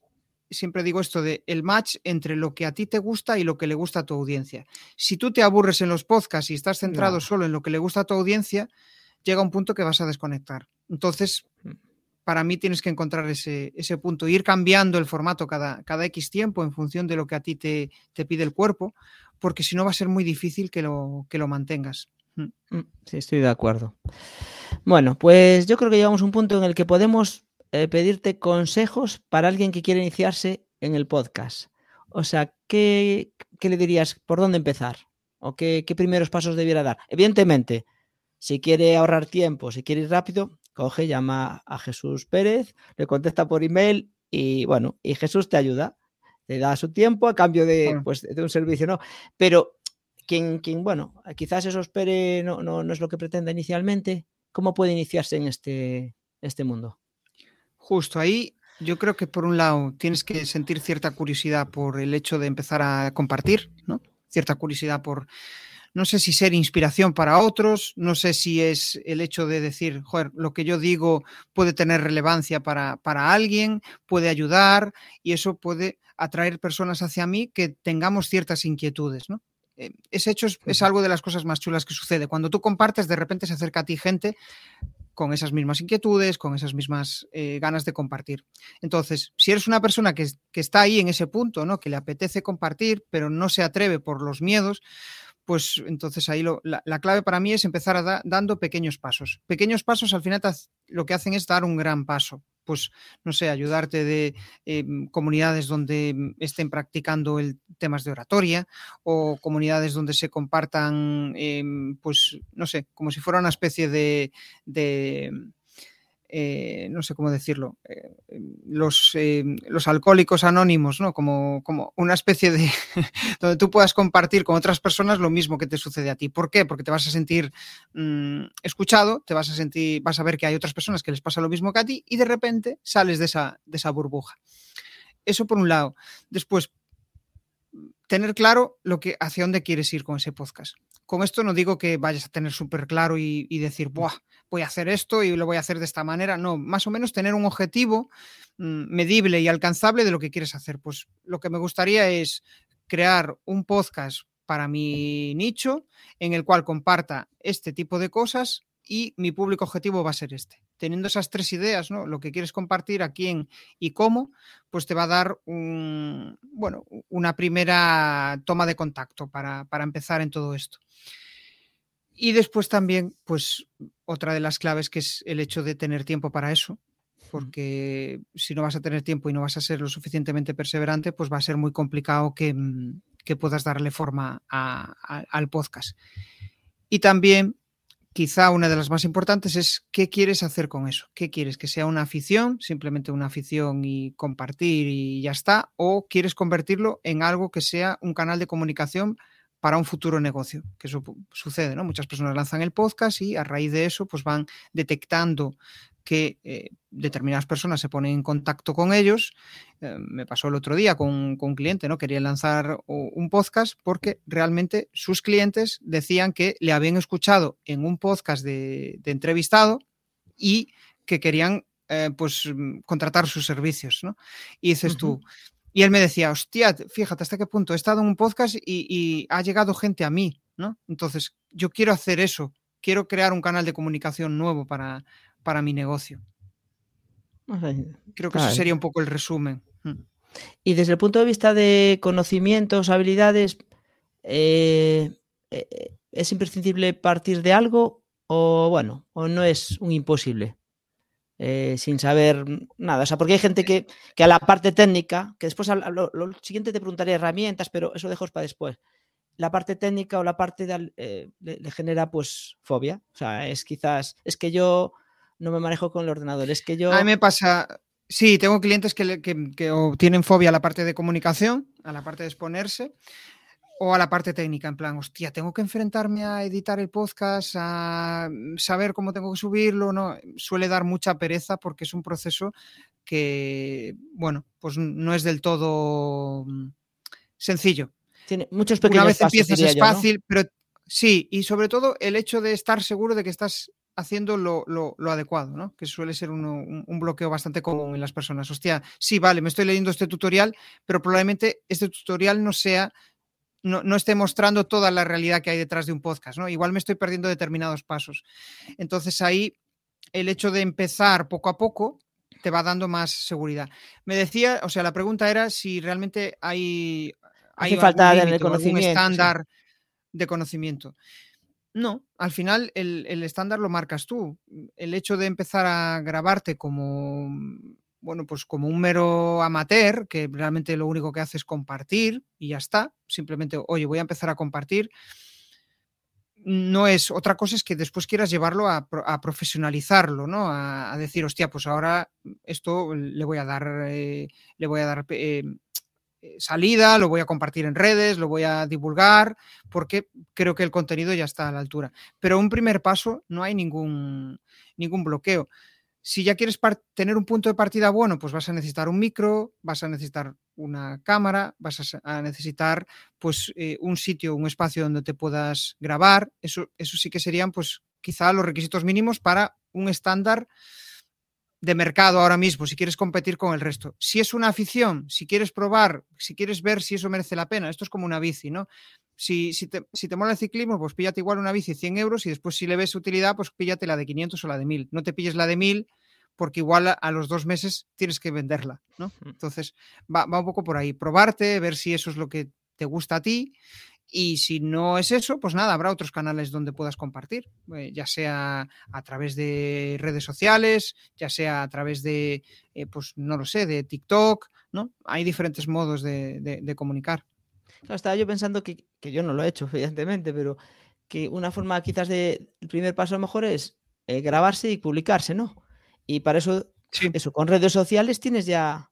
Speaker 1: siempre digo esto de el match entre lo que a ti te gusta y lo que le gusta a tu audiencia. Si tú te aburres en los podcasts y estás centrado solo en lo que le gusta a tu audiencia, llega un punto que vas a desconectar. Entonces. Para mí tienes que encontrar ese, ese punto, ir cambiando el formato cada, cada X tiempo en función de lo que a ti te, te pide el cuerpo, porque si no va a ser muy difícil que lo, que lo mantengas.
Speaker 2: Mm. Mm, sí, estoy de acuerdo. Bueno, pues yo creo que llegamos a un punto en el que podemos eh, pedirte consejos para alguien que quiere iniciarse en el podcast. O sea, ¿qué, le dirías? ¿Por dónde empezar? ¿O qué, primeros pasos debiera dar? Evidentemente, si quiere ahorrar tiempo, si quiere ir rápido, coge, llama a Jesús Pérez, le contesta por email y bueno, y Jesús te ayuda, te da su tiempo a cambio de, pues, de un servicio, ¿no? Pero quien, quien bueno, quizás eso espere, no, no, no, es lo que pretende inicialmente, ¿cómo puede iniciarse en este, este mundo?
Speaker 1: Justo ahí, yo creo que por un lado tienes que sentir cierta curiosidad por el hecho de empezar a compartir, ¿no? Cierta curiosidad por, no sé si ser inspiración para otros, no sé si es el hecho de decir, joder, lo que yo digo puede tener relevancia para, para alguien, puede ayudar y eso puede atraer personas hacia mí que tengamos ciertas inquietudes, ¿no? Eh, ese hecho es, es, algo de las cosas más chulas que sucede. Cuando tú compartes, de repente se acerca a ti gente con esas mismas inquietudes, con esas mismas eh, ganas de compartir. Entonces, si eres una persona que, está ahí en ese punto, ¿no? que le apetece compartir, pero no se atreve por los miedos, pues entonces ahí la, clave para mí es empezar a dando pequeños pasos. Pequeños pasos al final lo que hacen es dar un gran paso pues, no sé, ayudarte de em, comunidades donde mm, estén practicando el, temas de oratoria o comunidades donde se compartan, em, pues, no sé, como si fuera una especie de eh, no sé cómo decirlo, eh, los, eh, los, alcohólicos anónimos, ¿no? Como, como una especie de (laughs) donde tú puedas compartir con otras personas lo mismo que te sucede a ti. ¿Por qué? Porque te vas a sentir mm, escuchado, te vas a sentir, vas a ver que hay otras personas que les pasa lo mismo que a ti y de repente sales de esa, de esa burbuja. Eso por un lado. Después, tener claro lo que, hacia dónde quieres ir con ese podcast. Con esto no digo que vayas a tener súper claro y, y decir, Buah, voy a hacer esto y lo voy a hacer de esta manera. No, más o menos tener un objetivo mm, medible y alcanzable de lo que quieres hacer. Pues lo que me gustaría es crear un podcast para mi nicho en el cual comparta este tipo de cosas y mi público objetivo va a ser este. Teniendo esas tres ideas, ¿no? Lo que quieres compartir, a quién y cómo, pues te va a dar un, bueno, una primera toma de contacto para, para empezar en todo esto. Y después también, pues otra de las claves que es el hecho de tener tiempo para eso, porque si no vas a tener tiempo y no vas a ser lo suficientemente perseverante, pues va a ser muy complicado que, mm, puedas darle forma al podcast. Y también, quizá una de las más importantes es qué quieres hacer con eso. ¿Qué quieres? ¿Que sea una afición, simplemente una afición y compartir y ya está? ¿O quieres convertirlo en algo que sea un canal de comunicación para un futuro negocio, que eso sucede, ¿no? Muchas personas lanzan el podcast y a raíz de eso pues van detectando que eh, determinadas personas se ponen en contacto con ellos. Eh, me pasó el otro día con, un cliente, ¿no? Quería lanzar un podcast porque realmente sus clientes decían que le habían escuchado en un podcast de, entrevistado y que querían eh, pues contratar sus servicios, ¿no? Y dices tú, y él me decía, hostia, fíjate hasta qué punto he estado en un podcast y, ha llegado gente a mí, ¿no? Entonces, yo quiero hacer eso, quiero crear un canal de comunicación nuevo para, para mi negocio. Creo que eso sería un poco el resumen. Mm.
Speaker 2: Y desde el punto de vista de conocimientos, habilidades, eh, eh, ¿es imprescindible partir de algo o bueno, o no es un imposible? Eh, sin saber nada. O sea, porque hay gente que, a la parte técnica, que después lo, siguiente te preguntaré herramientas, pero eso dejo para después. La parte técnica o la parte de, eh, le, genera pues fobia. O sea, es quizás, es que yo no me manejo con el ordenador, es que yo...
Speaker 1: A mí me pasa, sí, tengo clientes que, que, que tienen fobia a la parte de comunicación, a la parte de exponerse, o a la parte técnica, en plan, hostia, tengo que enfrentarme a editar el podcast, a mm, saber cómo tengo que subirlo, ¿no? Suele dar mucha pereza porque es un proceso que, bueno, pues no es del todo mm, sencillo.
Speaker 2: Tiene muchos pequeños
Speaker 1: Una vez empiezas es fácil, pero sí, y sobre todo el hecho de estar seguro de que estás haciendo lo, adecuado, ¿no? Que suele ser un, bloqueo bastante común en las personas. Hostia, sí, vale, me estoy leyendo este tutorial, pero probablemente este tutorial no sea, no, no, esté mostrando toda la realidad que hay detrás de un podcast, ¿no? Igual me estoy perdiendo determinados pasos. Entonces ahí el hecho de empezar poco a poco te va dando más seguridad. Me decía, o sea, la pregunta era si realmente hay,
Speaker 2: hay falta de conocimiento,
Speaker 1: estándar de conocimiento. No, al final el, estándar lo marcas tú. El hecho de empezar a grabarte como, bueno, pues como un mero amateur, que realmente lo único que hace es compartir y ya está. Simplemente, oye, voy a empezar a compartir. No es otra cosa, es que después quieras llevarlo a, profesionalizarlo, ¿no? A, decir, hostia, pues ahora esto le voy a dar, eh, le voy a dar eh, eh, salida, lo voy a compartir en redes, lo voy a divulgar, porque creo que el contenido ya está a la altura. Pero un primer paso no hay ningún, ningún bloqueo. Si ya quieres tener un punto de partida bueno, pues vas a necesitar un micro, vas a necesitar una cámara, vas a, necesitar pues eh, un sitio, un espacio donde te puedas grabar. Eso, eso sí que serían pues quizá los requisitos mínimos para un estándar de mercado ahora mismo, si quieres competir con el resto. Si es una afición, si quieres probar, si quieres ver si eso merece la pena, esto es como una bici, ¿no? Si, si, te, si te mola el ciclismo, pues píllate igual una bici 100 euros y después si le ves utilidad, pues píllate la de 500 o la de 1000. No te pilles la de 1000 porque igual a, los dos meses tienes que venderla, ¿no? Entonces va, va un poco por ahí, probarte, ver si eso es lo que te gusta a ti y si no es eso, pues nada, habrá otros canales donde puedas compartir, eh, ya sea a través de redes sociales, ya sea a través de, eh, pues no lo sé, de TikTok, ¿no? Hay diferentes modos de, comunicar.
Speaker 2: estaba yo pensando que, yo no lo he hecho, (laughs) evidentemente, pero que una forma quizás de, el primer paso a lo mejor es eh, grabarse y publicarse, ¿no? Y para eso, eso, con redes sociales tienes ya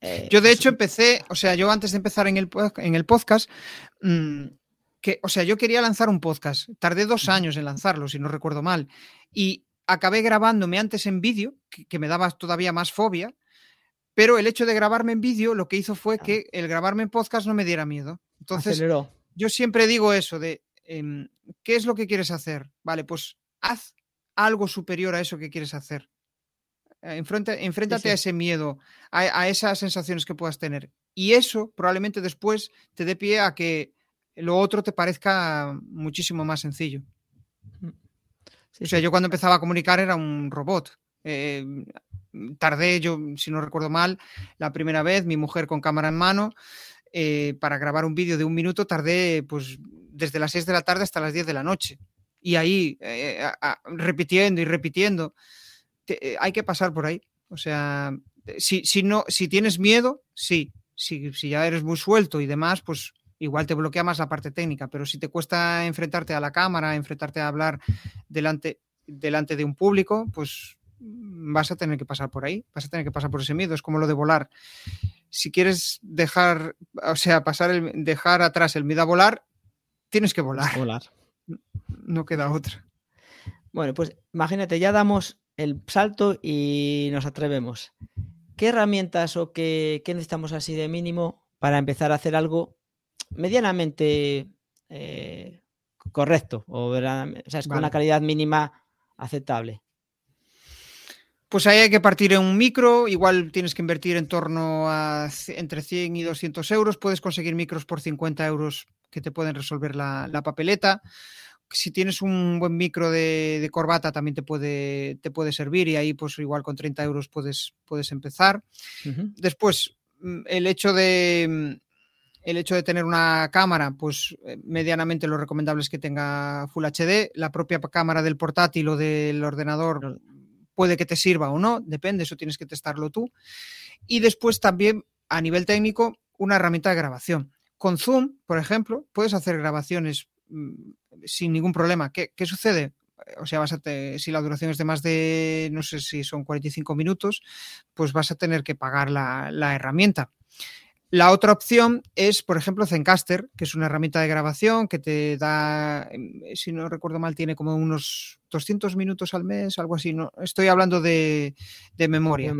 Speaker 1: eh, yo de hecho empecé, o sea, yo antes de empezar en el, en el podcast, mm, que, o sea, yo quería lanzar un podcast. Tardé dos años en lanzarlo, si no recuerdo mal. Y acabé grabándome antes en vídeo, que, me daba todavía más fobia. Pero el hecho de grabarme en vídeo lo que hizo fue que el grabarme en podcast no me diera miedo. Entonces, yo siempre digo eso de, em, ¿qué es lo que quieres hacer? Vale, pues haz algo superior a eso que quieres hacer. Eh, enfréntate a ese miedo, a, esas sensaciones que puedas tener. Y eso probablemente después te dé pie a que lo otro te parezca muchísimo más sencillo. Mm. o sea, yo cuando empezaba a comunicar era un robot. Eh, tardé, yo, si no recuerdo mal, la primera vez, mi mujer con cámara en mano, eh, para grabar un vídeo de un minuto, tardé pues desde las 6 de la tarde hasta las 10 de la noche. Y ahí, repitiendo y repitiendo. Eh, hay que pasar por ahí. O sea, eh, si, si, no, si tienes miedo, sí. Si, si ya eres muy suelto y demás, pues igual te bloquea más la parte técnica, pero si te cuesta enfrentarte a la cámara, enfrentarte a hablar delante, delante de un público, pues vas a tener que pasar por ahí, vas a tener que pasar por ese miedo, es como lo de volar. Si quieres dejar, o sea, pasar el, dejar atrás el miedo a volar, tienes que volar.
Speaker 2: volar. (laughs)
Speaker 1: No queda otra.
Speaker 2: Bueno, pues imagínate, ya damos el salto y nos atrevemos. ¿Qué herramientas o qué, necesitamos así de mínimo para empezar a hacer algo medianamente eh, correcto o, con una calidad mínima aceptable?
Speaker 1: Pues ahí hay que partir en un micro, igual tienes que invertir en torno a entre 100 y 200 euros, puedes conseguir micros por 50 euros que te pueden resolver la, la papeleta si tienes un buen micro de, corbata también te puede, te puede servir y ahí pues igual con 30 euros puedes, puedes empezar. Después, mm, el hecho de... Mm, el hecho de tener una cámara, pues eh, medianamente lo recomendable es que tenga Full HD. La propia cámara del portátil o del ordenador puede que te sirva o no, depende, eso tienes que testarlo tú. Y después también, a nivel técnico, una herramienta de grabación. Con Zoom, por ejemplo, puedes hacer grabaciones Mm, sin ningún problema. ¿Qué, sucede? O sea, vas a si la duración es de más de, no sé si son 45 minutos, pues vas a tener que pagar la, herramienta. La otra opción es, por ejemplo, Zencaster, que es una herramienta de grabación que te da, em, si no recuerdo mal, tiene como unos 200 minutos al mes, algo así. No, estoy hablando de, memoria.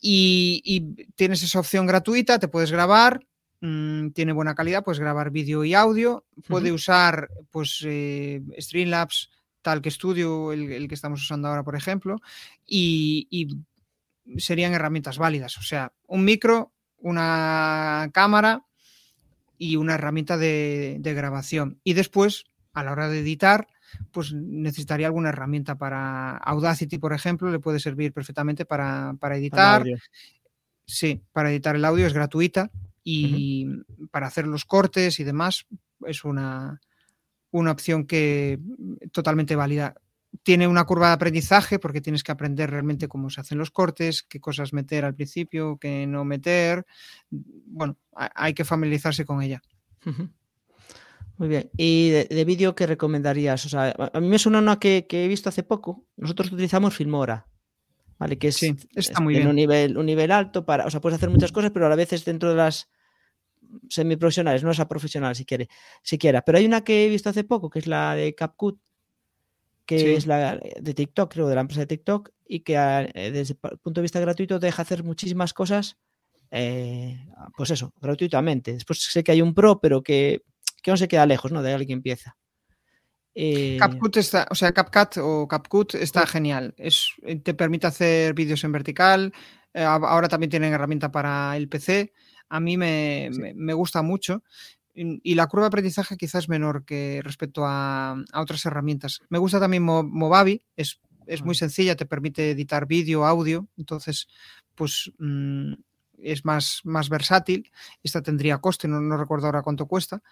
Speaker 1: Y, y, tienes esa opción gratuita, te puedes grabar Mm, tiene buena calidad, puedes grabar vídeo y audio, puede usar pues eh, Streamlabs tal que estudio, el, que estamos usando ahora, por ejemplo, y, serían herramientas válidas. O sea, un micro, una cámara y una herramienta de, de grabación. Y después, a la hora de editar, pues necesitaría alguna herramienta para Audacity, por ejemplo, le puede servir perfectamente para, editar. Sí, para editar el audio es gratuita y para hacer los cortes y demás es una, una opción que totalmente válida. Tiene una curva de aprendizaje porque tienes que aprender realmente cómo se hacen los cortes, qué cosas meter al principio, qué no meter. Bueno, hay que familiarizarse con ella.
Speaker 2: Muy bien. ¿Y de, vídeo qué recomendarías? O sea, a mí me suena una que, he visto hace poco. Nosotros utilizamos Filmora. ¿Vale? Que es,
Speaker 1: está muy bien.
Speaker 2: Un nivel, un nivel alto para. O sea, puedes hacer muchas cosas, pero a la vez es dentro de las semiprofesionales, no es a profesional si quiere, siquiera. Pero hay una que he visto hace poco, que es la de CapCut, que es la de TikTok, creo, de la empresa de TikTok, y que eh, desde el punto de vista gratuito deja hacer muchísimas cosas, eh, pues eso, gratuitamente. Después sé que hay un pro, pero que que no se queda lejos, ¿no? De alguien que empieza.
Speaker 1: Eh... CapCut está, o sea, CapCut o CapCut está genial. Es, te permite hacer vídeos en vertical. Eh, ahora también tienen herramienta para el PC. A mí me, me, gusta mucho. Y, la curva de aprendizaje quizás es menor que respecto a, a otras herramientas. Me gusta también Movavi, es, es muy sencilla, te permite editar vídeo, audio. Entonces, pues mm, es más, más versátil. Esta tendría coste, no, no recuerdo ahora cuánto cuesta.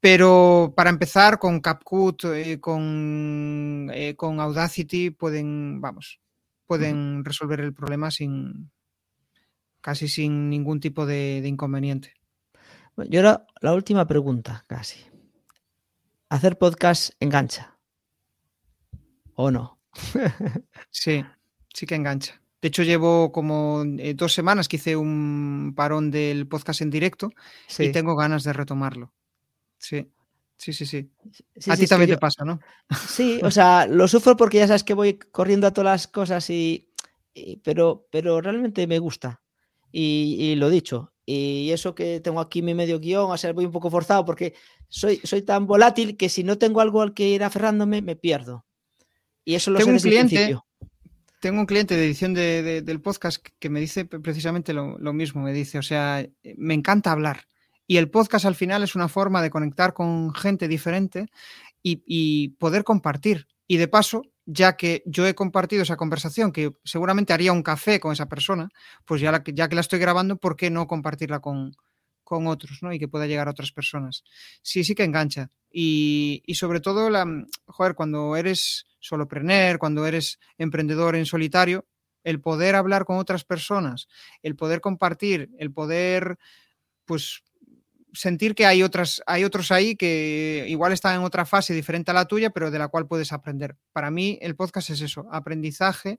Speaker 1: Pero para empezar, con CapCut, eh, con, eh, con Audacity, pueden, vamos, pueden resolver el problema sin casi sin ningún tipo de, inconveniente.
Speaker 2: y ahora la última pregunta, casi. ¿Hacer podcast engancha? ¿O no? (laughs)
Speaker 1: sí, sí que engancha. De hecho, llevo como eh, dos semanas que hice un parón del podcast en directo y tengo ganas de retomarlo. Sí, sí, sí, sí. a ti también te pasa, ¿no?
Speaker 2: Sí, (laughs) o sea, lo sufro porque ya sabes que voy corriendo a todas las cosas y, pero, pero realmente me gusta. Y, y, lo dicho. Y eso que tengo aquí mi medio guion, o sea, voy un poco forzado porque soy, soy tan volátil que si no tengo algo al que ir aferrándome, me pierdo. Y eso lo
Speaker 1: tengo sé un cliente, tengo un cliente de edición del podcast que me dice precisamente lo, mismo. Me dice, o sea, me encanta hablar. Y el podcast al final es una forma de conectar con gente diferente y, poder compartir. Y de paso, ya que yo he compartido esa conversación, que seguramente haría un café con esa persona, pues ya, ya que la estoy grabando, ¿por qué no compartirla con, con otros, ¿no? Y que pueda llegar a otras personas. Sí, sí que engancha. Y, y sobre todo, la, joder, cuando eres solopreneur, cuando eres emprendedor en solitario, el poder hablar con otras personas, el poder compartir, el poder, pues, sentir que hay otras, hay otros ahí que igual están en otra fase diferente a la tuya, pero de la cual puedes aprender. Para mí, el podcast es eso, aprendizaje,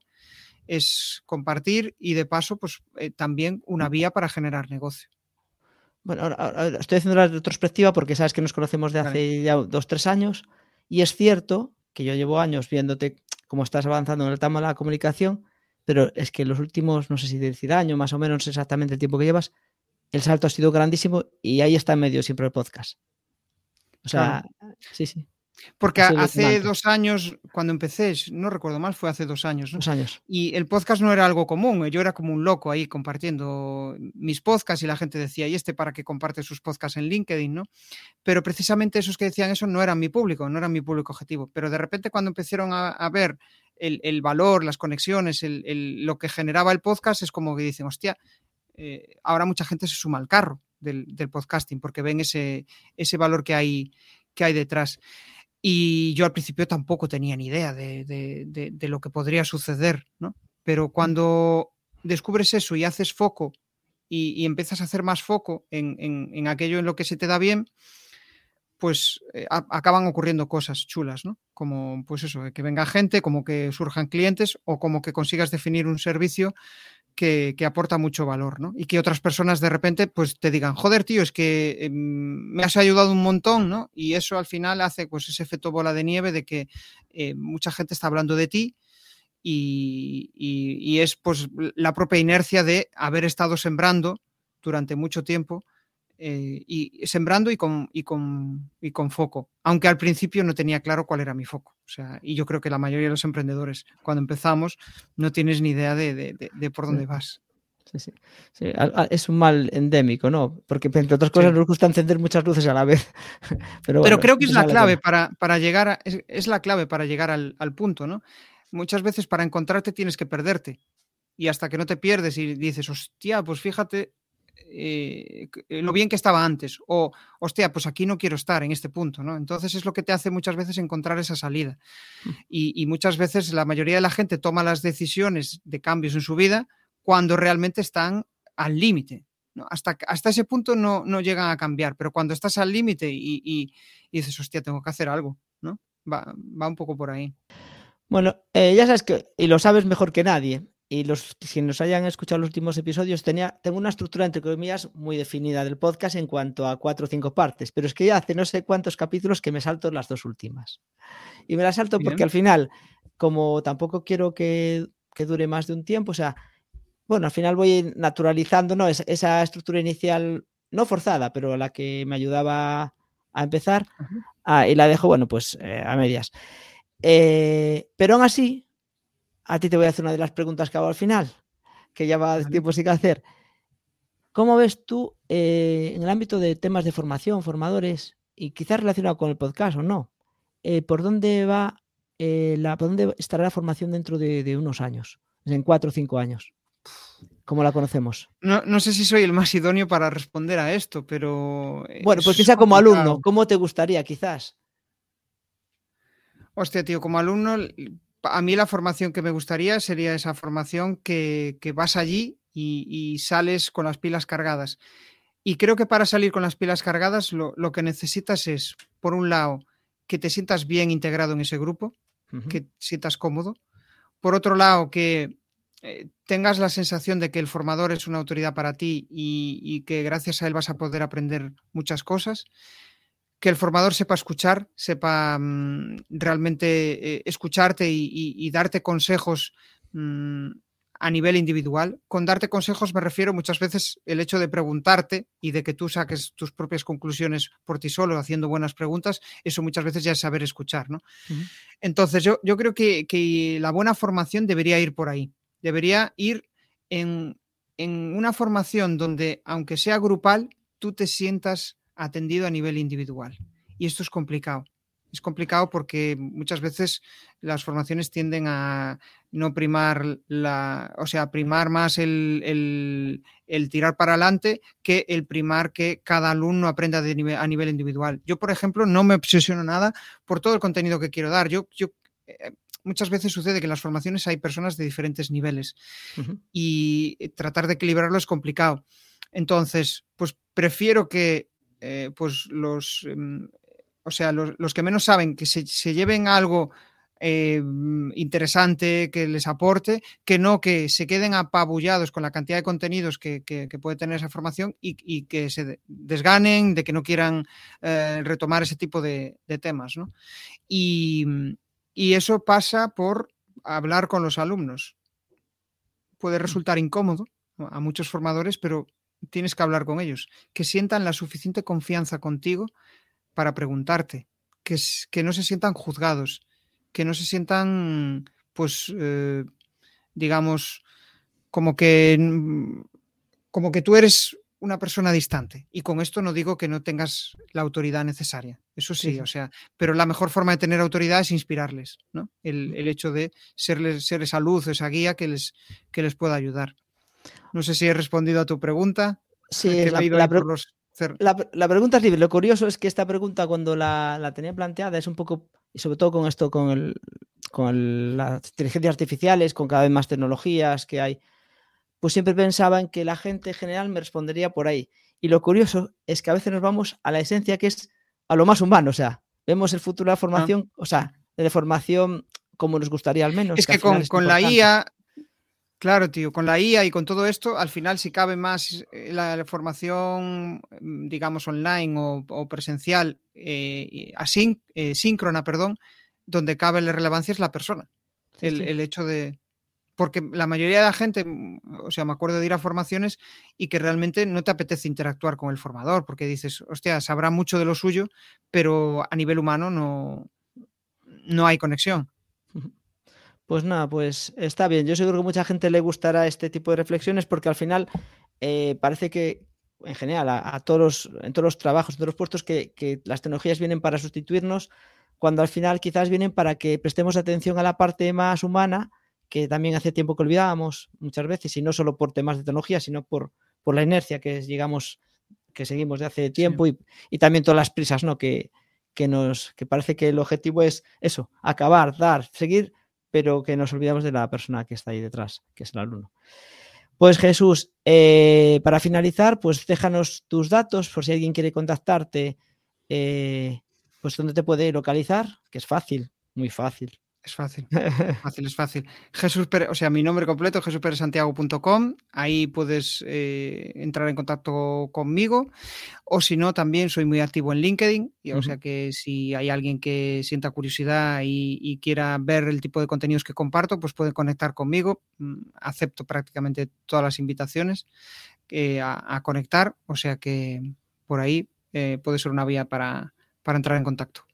Speaker 1: es compartir y de paso, pues, eh, también una vía para generar negocio.
Speaker 2: Bueno, ahora, estoy haciendo la retrospectiva porque sabes que nos conocemos de hace ya dos, tres años y es cierto que yo llevo años viéndote cómo estás avanzando en el tema de la comunicación, pero es que en los últimos, no sé si decir año, más o menos exactamente el tiempo que llevas, el salto ha sido grandísimo y ahí está en medio siempre el podcast. O sea, sí, sí.
Speaker 1: Porque hace dos años, cuando empecé, no recuerdo mal, fue hace dos años.
Speaker 2: Dos años.
Speaker 1: Y el podcast no era algo común. Yo era como un loco ahí compartiendo mis podcasts y la gente decía, ¿y este para qué comparte sus podcasts en LinkedIn? ¿no? Pero precisamente esos que decían eso no eran mi público, no eran mi público objetivo. Pero de repente cuando empezaron a, ver el, valor, las conexiones, lo que generaba el podcast, es como que dicen, hostia, eh, ahora mucha gente se suma al carro del, podcasting porque ven ese, ese valor que hay, que hay detrás. Y yo al principio tampoco tenía ni idea de, lo que podría suceder, ¿no? Pero cuando descubres eso y haces foco y, empiezas a hacer más foco en, aquello en lo que se te da bien, pues eh, acaban ocurriendo cosas chulas, ¿no? Como pues eso, que venga gente, como que surjan clientes o como que consigas definir un servicio que, aporta mucho valor, ¿no? Y que otras personas de repente pues te digan, joder, tío, es que em, me has ayudado un montón, ¿no? Y eso al final hace pues ese efecto bola de nieve de que eh, mucha gente está hablando de ti y, es pues la propia inercia de haber estado sembrando durante mucho tiempo eh, y sembrando y con, y, con, y con foco, aunque al principio no tenía claro cuál era mi foco. O sea, y yo creo que la mayoría de los emprendedores, cuando empezamos, no tienes ni idea de, de, de, por dónde vas.
Speaker 2: Sí, sí, sí. Es un mal endémico, ¿no? Porque entre otras cosas nos gusta encender muchas luces a la vez. (laughs)
Speaker 1: Pero, Pero creo que es la clave para, para, llegar a, es, es, la clave para llegar al, al punto, ¿no? Muchas veces para encontrarte tienes que perderte. Y hasta que no te pierdes y dices, hostia, pues fíjate eh, eh, lo bien que estaba antes, o hostia, pues aquí no quiero estar en este punto, ¿no? Entonces es lo que te hace muchas veces encontrar esa salida. Mm. Y, y muchas veces la mayoría de la gente toma las decisiones de cambios en su vida cuando realmente están al límite. ¿no? Hasta, hasta ese punto no, no llegan a cambiar, pero cuando estás al límite y, y, y, dices, hostia, tengo que hacer algo, ¿no? Va, va un poco por ahí.
Speaker 2: Bueno, eh, ya sabes que, y lo sabes mejor que nadie, y los que nos hayan escuchado los últimos episodios, tenía, tengo una estructura, entre comillas, muy definida del podcast en cuanto a cuatro o cinco partes, pero es que ya hace no sé cuántos capítulos que me salto las dos últimas. Y me las salto Bien. porque al final, como tampoco quiero que, que, dure más de un tiempo, o sea, bueno, al final voy naturalizando ¿no? esa, esa estructura inicial, no forzada, pero la que me ayudaba a empezar, ah, y la dejo, bueno, pues eh, a medias. Eh, pero aún así, a ti te voy a hacer una de las preguntas que hago al final, que ya va tiempo sin hacer. ¿Cómo ves tú eh, en el ámbito de temas de formación, formadores, y quizás relacionado con el podcast o no? Eh, ¿Por dónde va eh, la, por dónde estará la formación dentro de, de, unos años, en cuatro o cinco años? ¿Cómo la conocemos?
Speaker 1: No, no, sé si soy el más idóneo para responder a esto, pero.
Speaker 2: Bueno, pues quizá como alumno, ¿cómo te gustaría, quizás?
Speaker 1: Hostia, tío, como alumno, a mí la formación que me gustaría sería esa formación que, que vas allí y, y, sales con las pilas cargadas. Y creo que para salir con las pilas cargadas lo, lo, que necesitas es, por un lado, que te sientas bien integrado en ese grupo, uh -huh. que sientas cómodo. Por otro lado, que eh, tengas la sensación de que el formador es una autoridad para ti y, y que gracias a él vas a poder aprender muchas cosas que el formador sepa escuchar, sepa mmm, realmente eh, escucharte y, y, y, darte consejos mmm, a nivel individual. Con darte consejos me refiero muchas veces el hecho de preguntarte y de que tú saques tus propias conclusiones por ti solo, haciendo buenas preguntas, eso muchas veces ya es saber escuchar, ¿no? Uh -huh. Entonces yo, yo creo que, que, la buena formación debería ir por ahí, debería ir en, en una formación donde, aunque sea grupal, tú te sientas atendido a nivel individual. Y esto es complicado. Es complicado porque muchas veces las formaciones tienden a no primar la, o sea, primar más el, el, el tirar para adelante que el primar que cada alumno aprenda de nivel, a nivel individual. Yo, por ejemplo, no me obsesiono nada por todo el contenido que quiero dar. Yo, yo eh, muchas veces sucede que en las formaciones hay personas de diferentes niveles uh -huh. y tratar de equilibrarlo es complicado. Entonces, pues prefiero que eh, pues los, eh, o sea, los, los, que menos saben que se, se lleven algo eh, interesante que les aporte, que no que se queden apabullados con la cantidad de contenidos que, que, que puede tener esa formación y, y, que se desganen, de que no quieran eh, retomar ese tipo de, de temas. ¿no? Y, y, eso pasa por hablar con los alumnos. Puede mm. resultar incómodo a muchos formadores, pero tienes que hablar con ellos, que sientan la suficiente confianza contigo para preguntarte, que, que no se sientan juzgados, que no se sientan, pues, eh, digamos, como que, como que tú eres una persona distante. Y con esto no digo que no tengas la autoridad necesaria. Eso sí, sí, o sea, pero la mejor forma de tener autoridad es inspirarles, ¿no? El, el hecho de serles, ser esa luz, esa guía que les, que les pueda ayudar. No sé si he respondido a tu pregunta.
Speaker 2: Sí, la, la, los... la, la, pregunta es libre. Lo curioso es que esta pregunta, cuando la, la, tenía planteada, es un poco, y sobre todo con esto, con, el, con el, las inteligencias artificiales, con cada vez más tecnologías que hay, pues siempre pensaba en que la gente en general me respondería por ahí. Y lo curioso es que a veces nos vamos a la esencia que es a lo más humano, o sea, vemos el futuro de la formación, ah. o sea, de formación como nos gustaría al menos.
Speaker 1: Es que, que con, con la IA Claro, tío, con la IA y con todo esto, al final, si cabe más eh, la, formación, mm, digamos, online o, o presencial, eh, asín, eh, síncrona, perdón, donde cabe la relevancia es la persona. Sí, el, sí. el, hecho de. porque la mayoría de la gente, mm, o sea, me acuerdo de ir a formaciones y que realmente no te apetece interactuar con el formador, porque dices, hostia, sabrá mucho de lo suyo, pero a nivel humano no, no hay conexión.
Speaker 2: Pues nada, pues está bien. Yo seguro que mucha gente le gustará este tipo de reflexiones porque al final eh, parece que en general a, todos los, en todos los trabajos, en todos los puestos que, que las tecnologías vienen para sustituirnos, cuando al final quizás vienen para que prestemos atención a la parte más humana que también hace tiempo que olvidábamos muchas veces, y no solo por temas de tecnología, sino por, por la inercia que digamos que seguimos de hace tiempo y, y, también todas las prisas, ¿no? Que, que nos que parece que el objetivo es eso, acabar, dar, seguir, pero que nos olvidamos de la persona que está ahí detrás, que es el alumno. Pues Jesús, eh, para finalizar, pues déjanos tus datos por si alguien quiere contactarte, eh, pues dónde te puede localizar, que es fácil, muy fácil.
Speaker 1: Es fácil, (laughs) fácil, es fácil. Jesús Pérez, o sea, mi nombre completo, jesusperezsantiago.com, ahí puedes eh, entrar en contacto conmigo, o si no, también soy muy activo en LinkedIn, y, o sea que si hay alguien que sienta curiosidad y, quiera ver el tipo de contenidos que comparto, pues puede conectar conmigo, mm, acepto prácticamente todas las invitaciones eh, a, conectar, o sea que por ahí eh, puede ser una vía para, para entrar en contacto.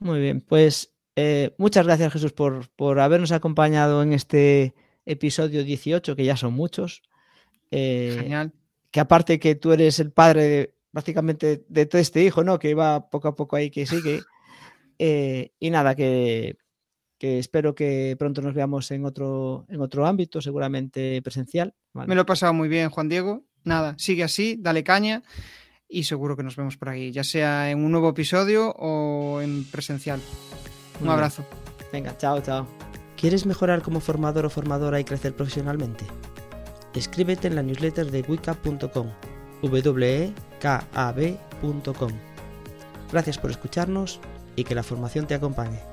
Speaker 2: Muy bien, pues eh, muchas gracias, Jesús, por, por, habernos acompañado en este episodio 18, que ya son muchos.
Speaker 1: Eh, Genial.
Speaker 2: Que aparte que tú eres el padre de, prácticamente de todo este hijo, ¿no? Que va poco a poco ahí, que sigue. (laughs) Eh, y nada, que, que, espero que pronto nos veamos en otro, en otro ámbito, seguramente presencial.
Speaker 1: ¿vale? Me lo he pasado muy bien, Juan Diego. Nada, sigue así, dale caña y seguro que nos vemos por ahí, ya sea en un nuevo episodio o en presencial. Un abrazo.
Speaker 2: Venga, chao, chao. ¿Quieres mejorar como formador o formadora y crecer profesionalmente? Escríbete en la newsletter de wicap.com, wekab.com. Gracias por escucharnos y que la formación te acompañe.